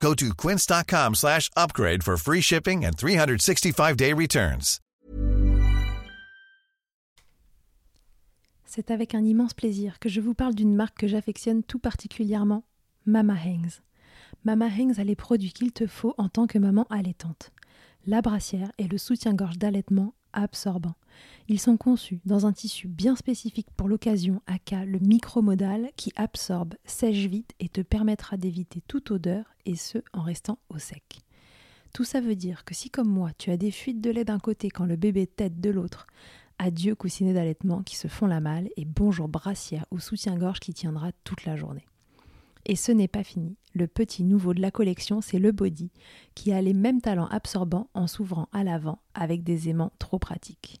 Go to quince.com slash upgrade for free shipping and 365-day returns. C'est avec un immense plaisir que je vous parle d'une marque que j'affectionne tout particulièrement, Mama Hangs. Mama Hangs a les produits qu'il te faut en tant que maman allaitante. La brassière et le soutien-gorge d'allaitement absorbant. Ils sont conçus dans un tissu bien spécifique pour l'occasion, aka le micromodal, qui absorbe, sèche vite et te permettra d'éviter toute odeur, et ce en restant au sec. Tout ça veut dire que si comme moi tu as des fuites de lait d'un côté quand le bébé tète de l'autre, adieu coussinet d'allaitement qui se font la malle et bonjour brassière ou soutien-gorge qui tiendra toute la journée. Et ce n'est pas fini. Le petit nouveau de la collection, c'est le body, qui a les mêmes talents absorbants en s'ouvrant à l'avant avec des aimants trop pratiques.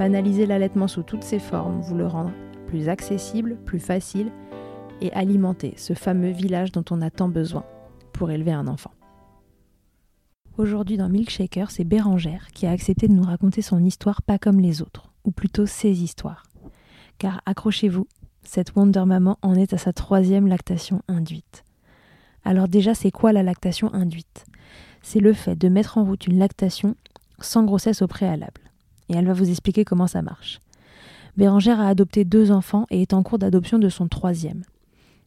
Banaliser l'allaitement sous toutes ses formes, vous le rendre plus accessible, plus facile et alimenter ce fameux village dont on a tant besoin pour élever un enfant. Aujourd'hui dans Milkshaker, c'est Bérangère qui a accepté de nous raconter son histoire pas comme les autres, ou plutôt ses histoires. Car accrochez-vous, cette Wonder Maman en est à sa troisième lactation induite. Alors déjà, c'est quoi la lactation induite? C'est le fait de mettre en route une lactation sans grossesse au préalable et elle va vous expliquer comment ça marche. Bérangère a adopté deux enfants et est en cours d'adoption de son troisième.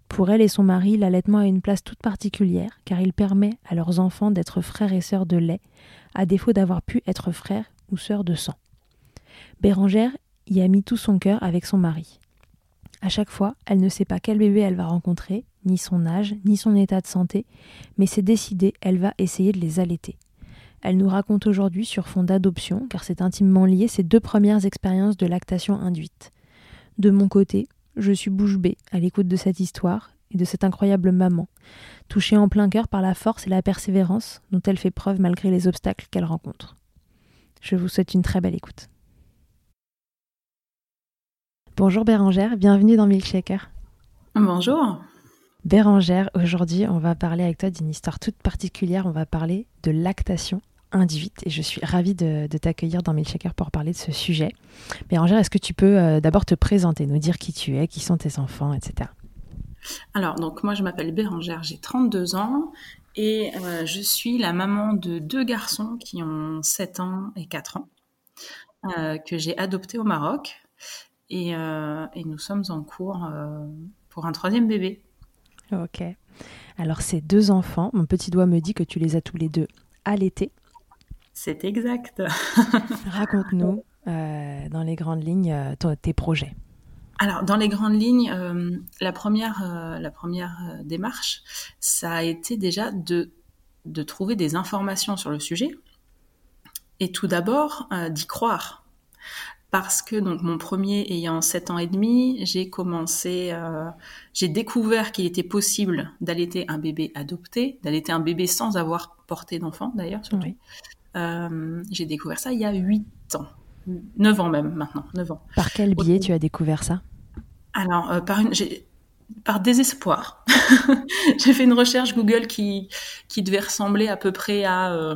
Pour elle et son mari, l'allaitement a une place toute particulière car il permet à leurs enfants d'être frères et sœurs de lait, à défaut d'avoir pu être frères ou sœurs de sang. Bérangère y a mis tout son cœur avec son mari. À chaque fois, elle ne sait pas quel bébé elle va rencontrer, ni son âge, ni son état de santé, mais c'est décidé, elle va essayer de les allaiter. Elle nous raconte aujourd'hui sur fond d'adoption, car c'est intimement lié ses deux premières expériences de lactation induite. De mon côté, je suis bouche bée à l'écoute de cette histoire et de cette incroyable maman, touchée en plein cœur par la force et la persévérance dont elle fait preuve malgré les obstacles qu'elle rencontre. Je vous souhaite une très belle écoute. Bonjour Bérangère, bienvenue dans Milkshaker. Bonjour. Bérangère, aujourd'hui on va parler avec toi d'une histoire toute particulière, on va parler de lactation et je suis ravie de, t'accueillir dans Milkshaker pour parler de ce sujet. Bérangère, est-ce que tu peux euh, d'abord te présenter, nous dire qui tu es, qui sont tes enfants, etc. Alors, donc moi je m'appelle Bérangère, j'ai 32 ans et euh, je suis la maman de deux garçons qui ont 7 ans et 4 ans, euh, que j'ai adoptés au Maroc et, et, nous sommes en cours pour un troisième bébé. Ok. Alors ces deux enfants, mon petit doigt me dit que tu les as tous les deux allaités. C'est exact. Raconte-nous euh, dans les grandes lignes euh, tes projets. Alors, dans les grandes lignes, euh, la première, la première démarche, ça a été déjà de de trouver des informations sur le sujet et tout d'abord d'y croire parce que donc mon premier ayant 7 ans et demi, j'ai commencé, j'ai découvert qu'il était possible d'allaiter un bébé adopté, d'allaiter un bébé sans avoir porté d'enfant d'ailleurs. Euh, j'ai découvert ça il y a 8 ans, 9 ans même maintenant, 9 ans. Par quel biais tu as découvert ça? Alors euh, par une, par désespoir. j'ai fait une recherche Google qui, qui devait ressembler à peu près à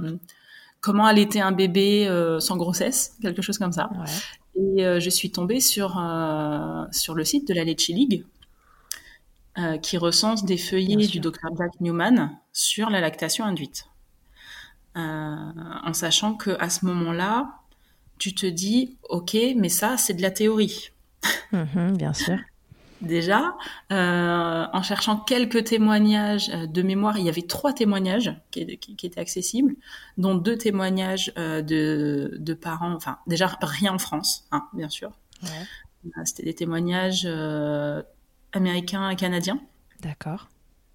comment allaiter un bébé sans grossesse, quelque chose comme ça. Ouais. Et euh, je suis tombée sur, euh, sur le site de la Leche League, euh, qui recense des feuillets du docteur Jack Newman sur la lactation induite. En sachant que à ce moment-là, tu te dis, ok, mais ça, c'est de la théorie. Mhm, bien sûr. Déjà, en cherchant quelques témoignages de mémoire, il y avait trois témoignages qui, étaient accessibles, dont deux témoignages de, parents, enfin déjà rien en France, hein, bien sûr. C'était des témoignages américains et canadiens. D'accord.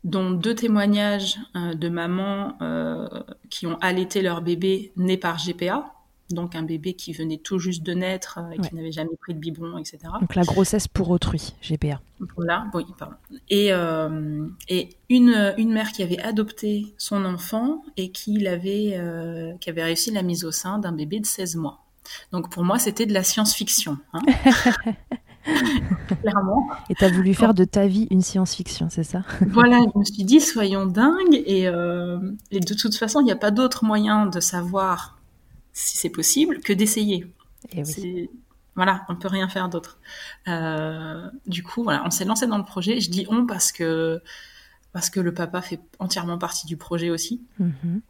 Dont deux témoignages de mamans qui ont allaité leur bébé né par GPA, donc un bébé qui venait tout juste de naître et qui n'avait jamais pris de biberon, etc. Donc la grossesse pour autrui, GPA. Voilà, oui, pardon. Et, euh, et une, une mère qui avait adopté son enfant et qui, avait, euh, qui avait réussi la mise au sein d'un bébé de 16 mois. Donc pour moi, c'était de la science-fiction. Hein. Clairement. Et tu as voulu faire de ta vie une science-fiction, c'est ça? Voilà, je me suis dit, soyons dingues. Et, euh, et de toute façon, il n'y a pas d'autre moyen de savoir si c'est possible, que d'essayer. Eh voilà, on peut rien faire d'autre. Euh, du coup, voilà, on s'est lancé dans le projet. Je dis on parce que parce que le papa fait entièrement partie du projet aussi. Mm-hmm.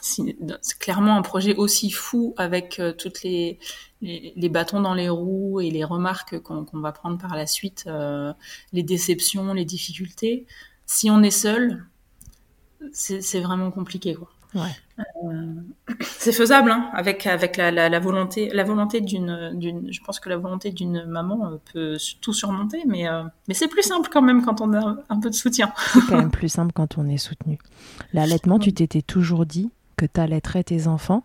C'est clairement un projet aussi fou avec euh, toutes les, les, bâtons dans les roues et les remarques qu'on va prendre par la suite, euh, les déceptions, les difficultés. Si on est seul, c'est vraiment compliqué. Quoi. Euh, c'est faisable, hein, avec, avec la, la, volonté, la volonté d'une, d'une, je pense que la volonté d'une maman euh, peut tout surmonter, mais, euh, mais c'est plus simple quand même quand on a un peu de soutien. C'est quand même plus simple quand on est soutenu. L'allaitement, tu t'étais toujours dit que tu allaiterais tes enfants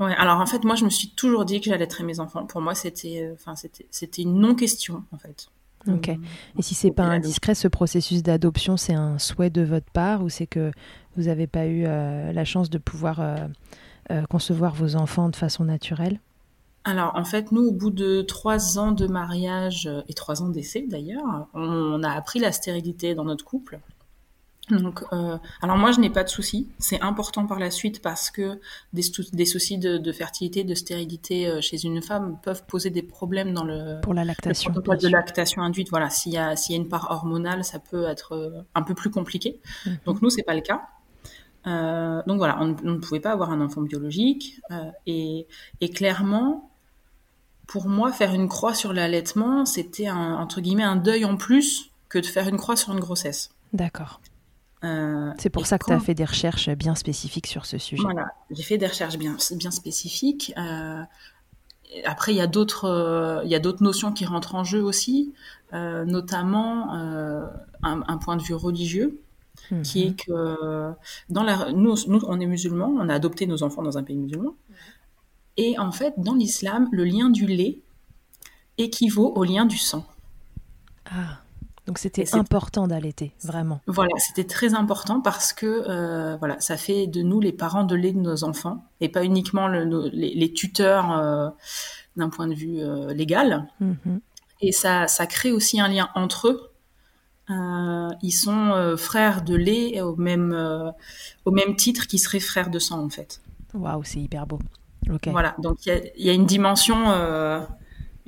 Ouais, alors en fait, moi, je me suis toujours dit que j'allaiterais mes enfants. Pour moi, c'était, enfin, c'était, c'était une non-question, en fait. Ok. Et si c'est pas indiscret, ce processus d'adoption, c'est un souhait de votre part ou c'est que vous n'avez pas eu euh, la chance de pouvoir euh, euh, concevoir vos enfants de façon naturelle alors, en fait, nous, au bout de trois ans de mariage et trois ans d'essai d'ailleurs, on a appris la stérilité dans notre couple. Donc, euh, alors moi, je n'ai pas de soucis. C'est important par la suite parce que des, des soucis de, fertilité, de stérilité euh, chez une femme peuvent poser des problèmes dans le, Pour la lactation, protocole de lactation induite. Voilà, s'il y, y a une part hormonale, ça peut être euh, un peu plus compliqué. Mhm. Donc nous, c'est pas le cas. donc voilà, on, ne pouvait pas avoir un enfant biologique. Et, et, clairement, pour moi, faire une croix sur l'allaitement, c'était entre guillemets un deuil en plus que de faire une croix sur une grossesse. D'accord. Euh, c'est pour ça que tu as fait des recherches bien spécifiques sur ce sujet. Voilà, j'ai fait des recherches bien, bien spécifiques. Euh, après, il y a d'autres euh, notions qui rentrent en jeu aussi, notamment un, point de vue religieux, qui est mhm. que dans la, nous, nous, on est musulmans, on a adopté nos enfants dans un pays musulman. Et en fait, dans l'islam, le lien du lait équivaut au lien du sang. Ah. Donc c'était important d'allaiter, vraiment. Voilà, c'était très important parce que euh, voilà, ça fait de nous les parents de lait de nos enfants et pas uniquement les, tuteurs euh, d'un point de vue euh, légal. Mhm. Et ça, ça crée aussi un lien entre eux. ils sont frères de lait au même, au même titre qu'ils seraient frères de sang en fait. Waouh, c'est hyper beau. Voilà, donc il y, y, a une dimension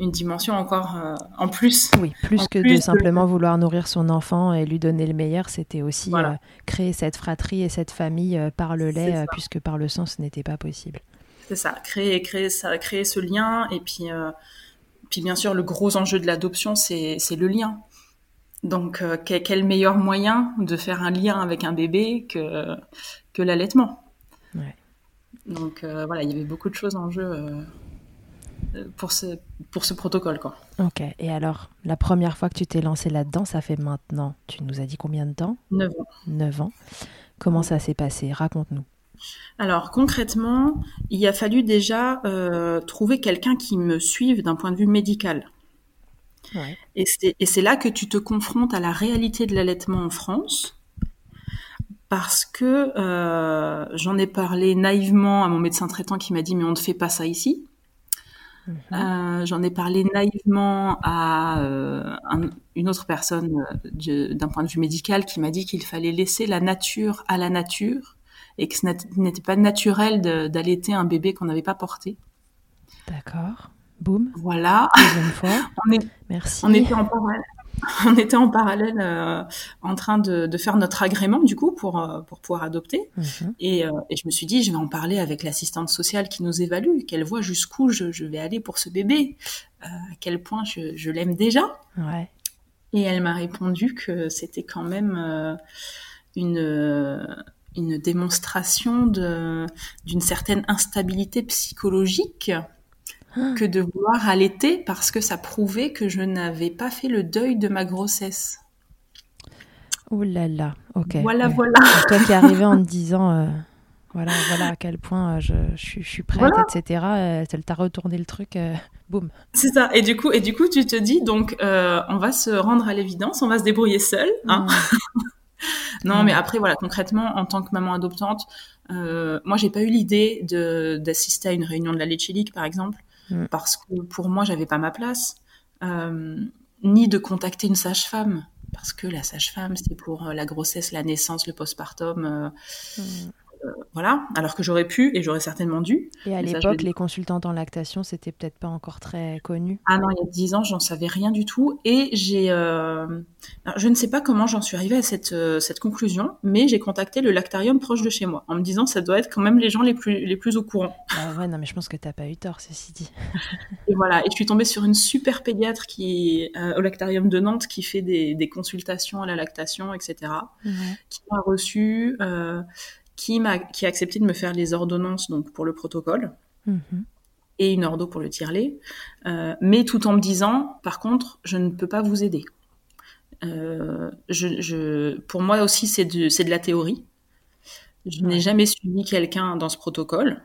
une dimension encore euh, en plus. Oui, plus que de simplement vouloir nourrir son enfant et lui donner le meilleur, c'était aussi euh, créer cette fratrie et cette famille euh, par le lait, puisque par le sang, ce n'était pas possible. C'est ça, créer, créer, ça, créer ce lien. Et puis, puis bien sûr, le gros enjeu de l'adoption, c'est le lien. Donc, quel, meilleur moyen de faire un lien avec un bébé que, que l'allaitement? Donc, voilà, il y avait beaucoup de choses en jeu pour ce, pour ce protocole. Quoi. Ok, et alors, la première fois que tu t'es lancé là-dedans, ça fait maintenant, tu nous as dit combien de temps? 9 ans. 9 ans. Comment ça s'est passé? Raconte-nous. Alors concrètement, il a fallu déjà euh, trouver quelqu'un qui me suive d'un point de vue médical. Et c'est là que tu te confrontes à la réalité de l'allaitement en France, parce que euh, j'en ai parlé naïvement à mon médecin traitant qui m'a dit mais on ne fait pas ça ici. Euh, j'en ai parlé naïvement à une autre personne d'un point de vue médical qui m'a dit qu'il fallait laisser la nature à la nature et que ce n'était pas naturel d'allaiter un bébé qu'on n'avait pas porté. D'accord. Boum. Voilà. Deuxième fois. on, est, Merci. on était en parallèle. On était en parallèle euh, en train de, de, faire notre agrément du coup pour euh, pour pouvoir adopter mhm. et, euh, et, je me suis dit je vais en parler avec l'assistante sociale qui nous évalue qu'elle voit jusqu'où je, je, vais aller pour ce bébé à quel point je, je l'aime déjà ouais. et elle m'a répondu que c'était quand même une une démonstration d'une certaine instabilité psychologique. Que de vouloir allaiter parce que ça prouvait que je n'avais pas fait le deuil de ma grossesse. Oh là là, ok. Voilà, voilà. Toi qui es arrivé en te disant, euh, voilà, voilà à quel point euh, je, je, suis prête, etc. Euh, elle t'a retourné le truc, boum. C'est ça. Et du coup, et du coup, tu te dis, donc, on va se rendre à l'évidence, on va se débrouiller seul. Hein. Non, mais après, voilà, concrètement, en tant que maman adoptante, euh, moi, j'ai pas eu l'idée d'assister à une réunion de la Leche par exemple, mm. parce que pour moi, j'avais pas ma place, euh, ni de contacter une sage-femme, parce que la sage-femme, c'est pour la grossesse, la naissance, le postpartum. Euh, mm. Euh, voilà, alors que j'aurais pu et j'aurais certainement dû. Et à l'époque, les consultantes en lactation, c'était peut-être pas encore très connu. Ah non, il y a dix ans, j'en savais rien du tout. Et j'ai, euh, je ne sais pas comment j'en suis arrivée à cette, euh, cette conclusion, mais j'ai contacté le lactarium proche de chez moi en me disant ça doit être quand même les gens les plus, les plus au courant. Ah ouais, non, mais je pense que t'as pas eu tort, ceci dit. et voilà, et je suis tombée sur une super pédiatre qui, au lactarium de Nantes qui fait des, des consultations à la lactation, etc. Qui m'a reçu qui, a, qui a accepté de me faire les ordonnances donc pour le protocole mhm. et une ordo pour le tirelet, euh, mais tout en me disant, par contre, je ne peux pas vous aider. Euh, je, pour moi aussi, c'est de, de la théorie. Je n'ai jamais suivi quelqu'un dans ce protocole.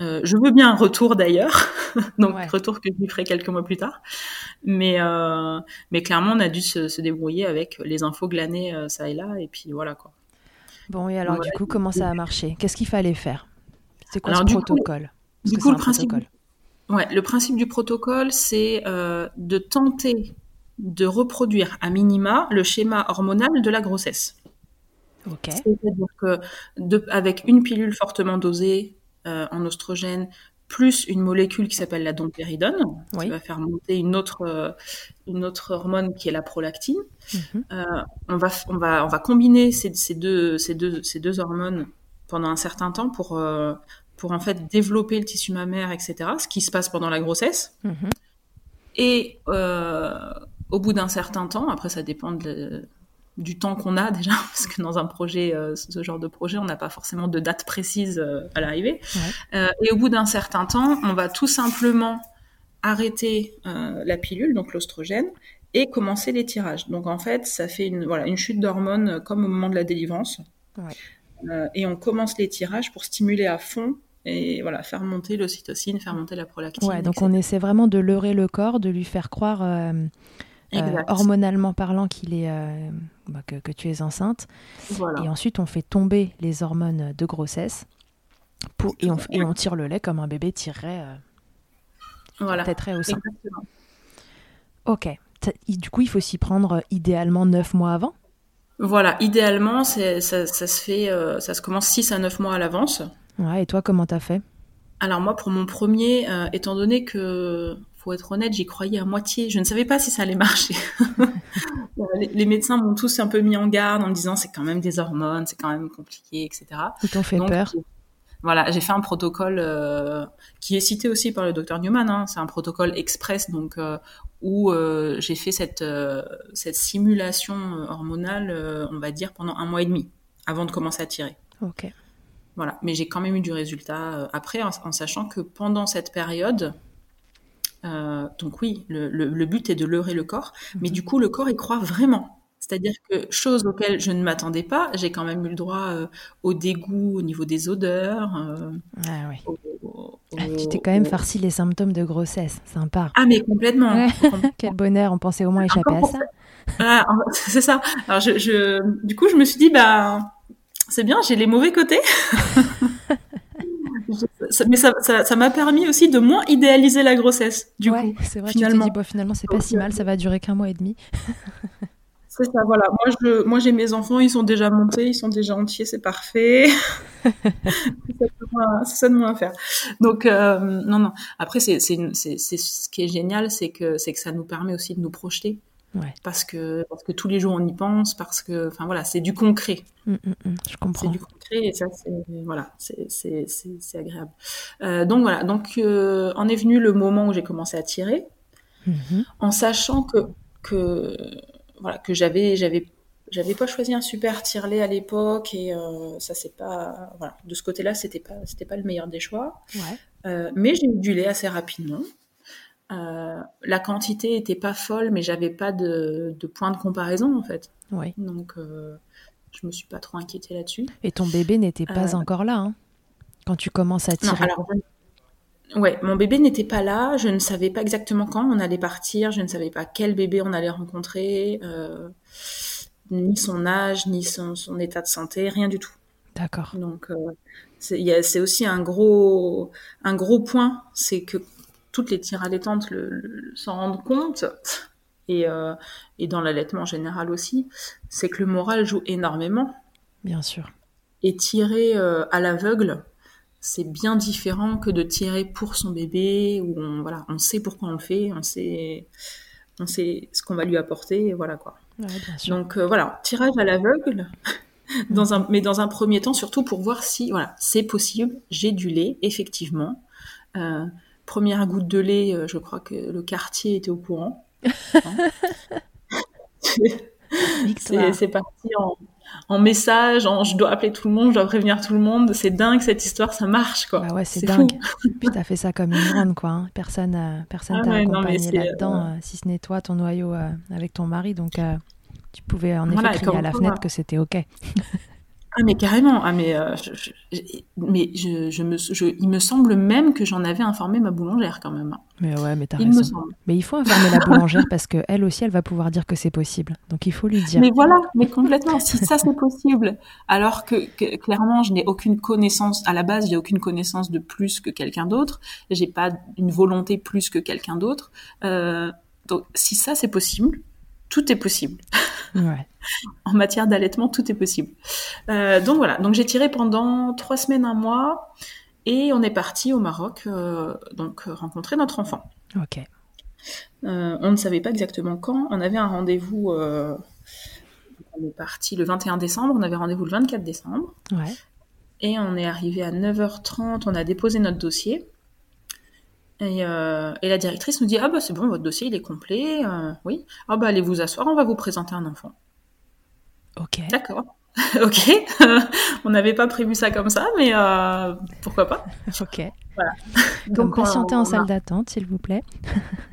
Euh, je veux bien un retour d'ailleurs, donc retour que je lui ferai quelques mois plus tard. Mais, mais clairement, on a dû se, se débrouiller avec les infos glanées ça et là, et puis voilà quoi. Bon, et alors, du coup, comment ça a marché? Qu'est-ce qu'il fallait faire? C'est quoi ce protocole? Du coup, le principe, ouais, le principe du protocole, c'est euh, de tenter de reproduire à minima le schéma hormonal de la grossesse. Ok. C'est-à-dire que avec une pilule fortement dosée euh, en oestrogène, plus une molécule qui s'appelle la dompéridone, qui va faire monter une autre, euh, une autre hormone qui est la prolactine. Mhm. Euh, on, va, on, va, on va combiner ces, ces, deux, ces, deux, ces deux hormones pendant un certain temps pour, euh, pour en fait développer le tissu mammaire, etc., ce qui se passe pendant la grossesse. Mhm. Et au bout d'un certain temps, après ça dépend de, du temps qu'on a déjà, parce que dans un projet, euh, ce genre de projet, on n'a pas forcément de date précise euh, à l'arrivée. Euh, et au bout d'un certain temps, on va tout simplement arrêter la pilule, donc l'ostrogène, et commencer les tirages. Donc en fait, ça fait une, voilà, une chute d'hormones comme au moment de la délivrance. et on commence les tirages pour stimuler à fond et voilà, faire monter l'ocytocine, faire monter la prolactine. Ouais, donc on essaie vraiment de leurrer le corps, de lui faire croire euh, hormonalement parlant qu'il est euh, bah, que, tu es enceinte. Et ensuite, on fait tomber les hormones de grossesse pour, et, on, et on tire le lait comme un bébé tirerait, euh, voilà. au sein. Ok. Du coup, il faut s'y prendre idéalement 9 mois avant? Voilà, idéalement, ça, ça, se fait, ça se commence 6 à 9 mois à l'avance. Ouais, et toi, comment t'as fait? Alors moi, pour mon premier, étant donné que pour être honnête, j'y croyais à moitié. Je ne savais pas si ça allait marcher. les, médecins m'ont tous un peu mis en garde en me disant c'est quand même des hormones, c'est quand même compliqué, etc. Ils t'ont fait peur. Voilà, j'ai fait un protocole euh, qui est cité aussi par le docteur Newman. Hein. C'est un protocole express, donc euh, où euh, j'ai fait cette cette simulation hormonale, on va dire pendant un mois et demi avant de commencer à tirer. Ok. Voilà, mais j'ai quand même eu du résultat après, en sachant que pendant cette période, euh, donc oui, le, but est de leurrer le corps, mais mhm. du coup le corps y croit vraiment. C'est-à-dire que, chose auxquelles je ne m'attendais pas, j'ai quand même eu le droit euh, au dégoût au niveau des odeurs. euh, Ah oui. au- au- Ah, tu t'es quand même au- farci les symptômes de grossesse. Sympa. Ah, mais complètement. Ouais. Quel bonheur, on pensait au moins échapper Encore à ça. Ah, c'est ça. Alors, je, je, du coup, je me suis dit, bah, c'est bien, j'ai les mauvais côtés. Ça- mais ça, ça, ça m'a permis aussi de moins idéaliser la grossesse. Du ouais, coup, c'est vrai, finalement. t'es dit, bon, finalement, c'est pas si mal, ça va durer qu'un mois et demi. c'est ça. Voilà. Moi, je, moi, j'ai mes enfants, ils sont déjà montés, ils sont déjà entiers, c'est parfait. c'est ça de moins- à faire. Donc, euh, non, non. Après, c'est ce qui est génial, c'est que, c'est que ça nous permet aussi de nous projeter. Ouais. Parce que, parce que tous les jours on y pense, parce que, enfin voilà, c'est du concret. Hum, hum, hum, je C'est comprends. du concret et ça, c'est voilà, c'est c'est c'est c'est agréable. Euh, donc voilà, donc euh, en est venu le moment où j'ai commencé à tirer, Mhm. en sachant que que voilà que j'avais j'avais j'avais pas choisi un super tirelet à l'époque et euh, ça c'est pas voilà de ce côté-là c'était pas c'était pas le meilleur des choix. Ouais. Mais j'ai eu du lait assez rapidement. Euh, la quantité était pas folle, mais j'avais pas de, de point de comparaison en fait. Oui. Donc euh, je me suis pas trop inquiétée là-dessus. Et ton bébé n'était pas Euh, encore là, hein, quand tu commences à Non, tirer. alors, je- ouais, mon bébé n'était pas là. Je ne savais pas exactement quand on allait partir. Je ne savais pas quel bébé on allait rencontrer, euh, ni son âge, ni son, son état de santé, rien du tout. D'accord. Donc, euh, c'est aussi un gros, un gros point, c'est que toutes les tires allaitantes le, le- s'en rendent compte. Et, euh, et dans l'allaitement en général aussi, c'est que le moral joue énormément. Bien sûr. Et tirer euh, à l'aveugle, c'est bien différent que de tirer pour son bébé, où on, voilà, on sait pourquoi on le fait, on sait, on sait ce qu'on va lui apporter, et voilà quoi. Ouais, bien sûr. Donc euh, voilà, tirage à l'aveugle, dans un, mais dans un premier temps surtout pour voir si voilà, c'est possible, j'ai du lait, effectivement. Euh, première goutte de lait, euh, je crois que le quartier était au courant. Hein. C'est parti en, en message, en je dois appeler tout le monde, je dois prévenir tout le monde. C'est dingue cette histoire, ça marche quoi. Bah ouais, c'est dingue. Puis t'as fait ça comme une grande, quoi. hein. Personne, euh, personne Ah t'a ouais, accompagné là-dedans, euh, euh, si ce n'est toi, ton noyau avec ton mari. Donc, tu pouvais en effet Voilà, crier à la fenêtre que c'était OK. Ah mais carrément, ah mais, euh, je, je- je- mais je, je me, je, il me semble même que j'en avais informé ma boulangère quand même. Mais ouais, mais t'as Il me raison. semble. Mais il faut informer la boulangère parce que elle aussi, elle va pouvoir dire que c'est possible. Donc, il faut lui dire. Mais voilà, mais complètement. Si ça c'est possible, alors que, que, clairement je n'ai aucune connaissance à la base, j'ai aucune connaissance de plus que quelqu'un d'autre, j'ai pas une volonté plus que quelqu'un d'autre. Euh, donc si ça c'est possible, tout est possible. Ouais. En matière d'allaitement, tout est possible. Euh, donc voilà, donc j'ai tiré pendant trois semaines, un mois, et on est parti au Maroc, euh, donc euh, rencontrer notre enfant. OK. Euh, on ne savait pas exactement quand. On avait un rendez-vous. on est parti le 21 décembre. On avait rendez-vous le 24 décembre. Ouais. Et on est arrivé à 9h30. On a déposé notre dossier. Et, euh, et la directrice nous dit Ah bah c'est bon, votre dossier il est complet. euh, oui. Ah bah allez vous asseoir, on va vous présenter un enfant. OK. D'accord. ok. on n'avait pas prévu ça comme ça, mais euh, pourquoi pas. OK. Comme Donc, on- patienter en a- salle d'attente, s'il vous plaît.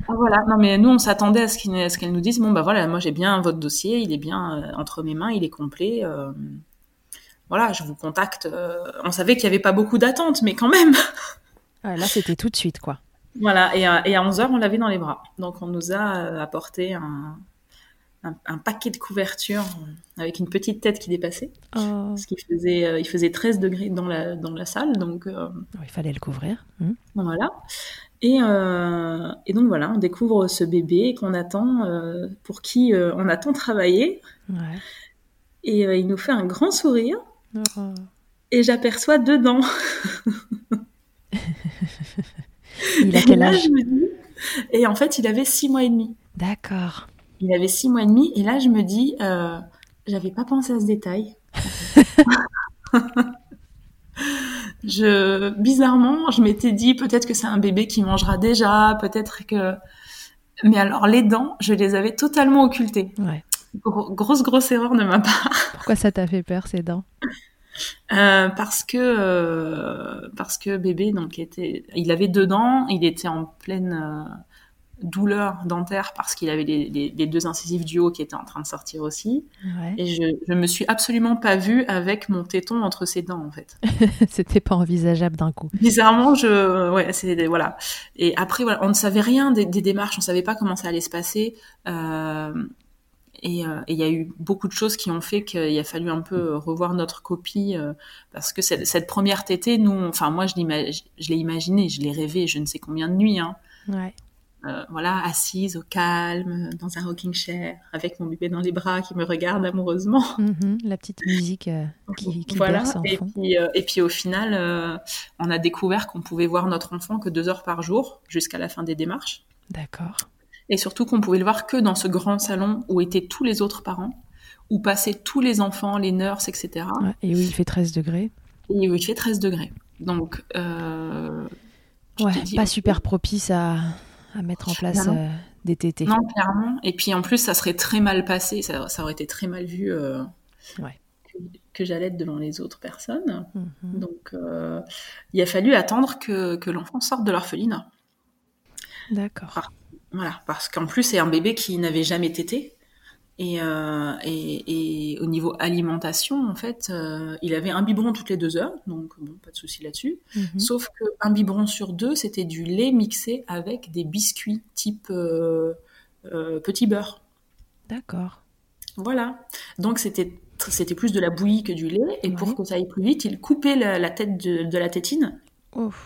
Ah, voilà, non mais nous on s'attendait à ce qu'elle nous dise bon bah voilà moi j'ai bien votre dossier, il est bien entre mes mains, il est complet. voilà, je vous contacte. on savait qu'il y avait pas beaucoup d'attentes, mais quand même. Là, c'était tout de suite, quoi. Voilà, et à, et à 11 h on l'avait dans les bras. Donc on nous a euh, apporté un, un, un paquet de couvertures euh, avec une petite tête qui dépassait, Oh. parce qu'il faisait euh, il faisait 13 degrés dans la dans la salle, donc euh, Il fallait le couvrir. Hmm. Voilà. Et, euh, et donc voilà, on découvre ce bébé qu'on attend, euh, pour qui euh, on a tant travaillé. Ouais. Et euh, il nous fait un grand sourire. Oh. Et j'aperçois deux dents. Il a Et quel là, âge je me dis- Et en fait, il avait six mois et demi. D'accord. Il avait six mois et demi. Et là, je me dis, euh, j'avais pas pensé à ce détail. je, bizarrement, je m'étais dit peut-être que c'est un bébé qui mangera déjà, peut-être que. Mais alors, les dents, je les avais totalement occultées. Ouais. Gros- grosse, grosse erreur de ma part. Pourquoi ça t'a fait peur, ces dents? Euh, parce que euh, parce que bébé donc était il avait deux dents il était en pleine douleur dentaire parce qu'il avait les, deux incisives du haut qui étaient en train de sortir aussi. Et je, je me suis absolument pas vue avec mon téton entre ses dents, en fait. C'était pas envisageable d'un coup. Bizarrement, je, ouais, c'est, voilà. Et après, voilà, on ne savait rien des, démarches, on savait pas comment ça allait se passer. Euh, euh, et il y a eu beaucoup de choses qui ont fait qu'il a fallu un peu revoir notre copie euh, parce que cette, cette, première tétée, nous, enfin moi je l'ai imaginé, je l'ai rêvé, je ne sais combien de nuits. Hein. Ouais. Euh, voilà, assise au calme, dans un rocking chair, avec mon bébé dans les bras qui me regarde amoureusement. Mhm, la petite musique qui, qui voilà. berce en et, fond. Puis, et puis au final, on a découvert qu'on pouvait voir notre enfant que deux heures par jour jusqu'à la fin des démarches. D'accord et surtout qu'on pouvait le voir que dans ce grand salon où étaient tous les autres parents, où passaient tous les enfants, les nurses, etc. et où il fait 13 degrés. Et où il fait 13 degrés. Donc, euh, ouais, pas super propice à, à, mettre en place euh, des tétés. Non, clairement. Et puis en plus, ça serait très mal passé, ça, ça aurait été très mal vu euh, ouais. que, que j'allais devant les autres personnes. Mm -hmm. Donc, euh, il a fallu attendre que, que l'enfant sorte de l'orphelinat. D'accord. Voilà, parce qu'en plus, c'est un bébé qui n'avait jamais tété. Et, euh, et, et, au niveau alimentation, en fait, euh, il avait un biberon toutes les deux heures, donc bon, pas de souci là-dessus. Mm -hmm. Sauf qu'un biberon sur deux, c'était du lait mixé avec des biscuits type euh, petit beurre. D'accord. Voilà. Donc c'était c'était plus de la bouillie que du lait. Et ouais. pour que ça aille plus vite, il coupait la, la tête de, de, la tétine. Ouf.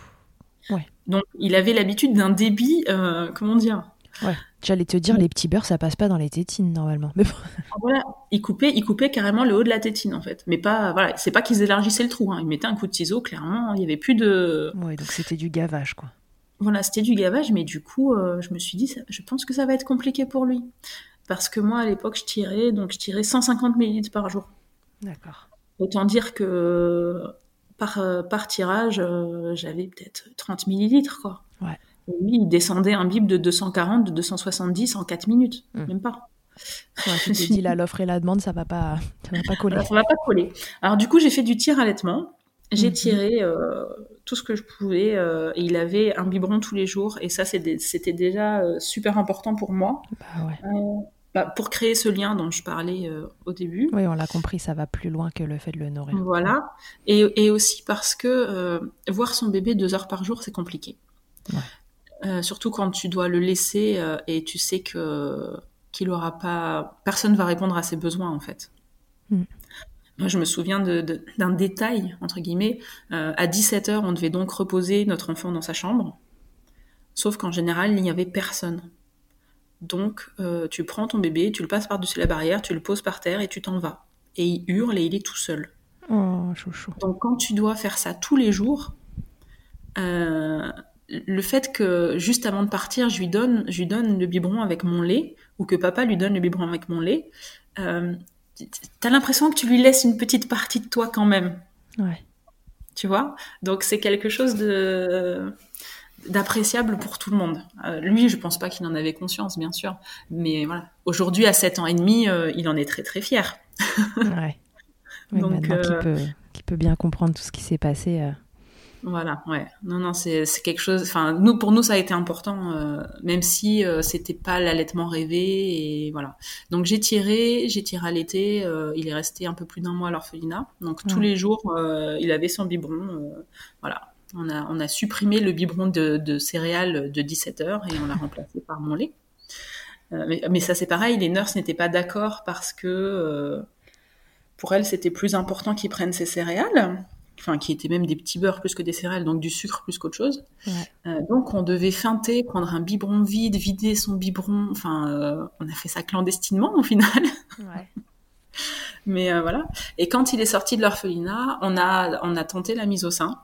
Ouais. Donc il avait l'habitude d'un débit, comment dire Ouais, j'allais te dire, les petits beurres, ça passe pas dans les tétines normalement. Mais bon. Voilà, ils coupaient, ils coupaient carrément le haut de la tétine en fait. Mais pas, voilà, c'est pas qu'ils élargissaient le trou, hein. ils mettaient un coup de ciseau, clairement, il y avait plus de. Ouais, donc c'était du gavage quoi. Voilà, c'était du gavage, mais du coup, euh, je me suis dit, ça, je pense que ça va être compliqué pour lui. Parce que moi, à l'époque, je tirais, donc je tirais 150 ml par jour. D'accord. Autant dire que par, par tirage, euh, j'avais peut-être 30 millilitres, quoi. Ouais. Lui, il descendait un bib de 240, de 270 en 4 minutes, mmh. même pas. Ouais, tu t'es dit là, l'offre et la demande, ça va pas, ça va pas coller. Alors, ça va pas coller. Alors du coup, j'ai fait du tir allaitement. J'ai mmh. tiré euh, tout ce que je pouvais. Euh, et il avait un biberon tous les jours. Et ça, c'était déjà euh, super important pour moi. Bah ouais. Bah, pour créer ce lien dont je parlais au début. Oui, on l'a compris, ça va plus loin que le fait de le nourrir. Voilà. Et, et aussi parce que voir son bébé deux heures par jour, c'est compliqué. Ouais. Euh, surtout quand tu dois le laisser euh, et tu sais que qu'il aura pas personne va répondre à ses besoins en fait. Mm. Moi, je me souviens d'un de, de, détail entre guillemets. Euh, à 17 heures, on devait donc reposer notre enfant dans sa chambre, sauf qu'en général, il n'y avait personne. Donc, euh, tu prends ton bébé, tu le passes par-dessus la barrière, tu le poses par terre et tu t'en vas. Et il hurle et il est tout seul. Oh, chouchou. Donc, quand tu dois faire ça tous les jours, le fait que juste avant de partir, je lui donne, je lui donne le biberon avec mon lait, ou que papa lui donne le biberon avec mon lait, euh, t'as l'impression que tu lui laisses une petite partie de toi quand même. Ouais. Tu vois? Donc c'est quelque chose de d'appréciable pour tout le monde. Euh, lui, je pense pas qu'il en avait conscience, bien sûr, mais voilà. Aujourd'hui, à 7 ans et demi, euh, il en est très très fier. ouais. Oui, Donc, maintenant qu'il peut, qu peut, bien comprendre tout ce qui s'est passé. Voilà, ouais. Non, non, c'est quelque chose. Enfin, nous, pour nous, ça a été important, euh, même si euh, c'était pas l'allaitement rêvé et voilà. Donc j'ai tiré, j'ai tiré à l'été. Euh, il est resté un peu plus d'un mois à l'orphelinat. Donc ouais. tous les jours, il avait son biberon. voilà. On a, on a supprimé le biberon de, de céréales de 17 heures et on l'a remplacé par mon lait. Mais, mais, ça, c'est pareil. Les nurses n'étaient pas d'accord parce que pour elles, c'était plus important qu'ils prennent ces céréales enfin qui étaient même des petits beurres plus que des céréales, donc du sucre plus qu'autre chose. Ouais. Euh, donc on devait feinter, prendre un biberon vide, vider son biberon. Enfin, euh, on a fait ça clandestinement au final. Ouais. Mais euh, voilà. Et quand il est sorti de l'orphelinat, on a on a tenté la mise au sein.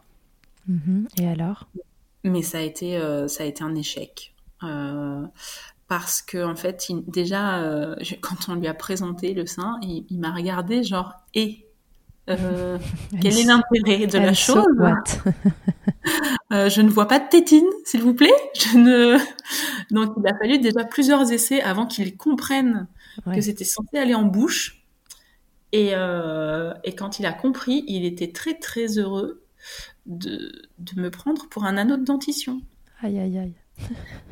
Mm -hmm. Et alors? Mais ça a été ça a été un échec. parce que en fait, il, déjà, je, quand on lui a présenté le sein, il, il m'a regardé genre et euh, quel est l'intérêt de la chose euh, Je ne vois pas de tétine, s'il vous plaît. Je ne... Donc il a fallu déjà plusieurs essais avant qu'il comprenne ouais. que c'était censé aller en bouche. Et, euh, et, quand il a compris, il était très très heureux de, de, me prendre pour un anneau de dentition. Aïe aïe aïe.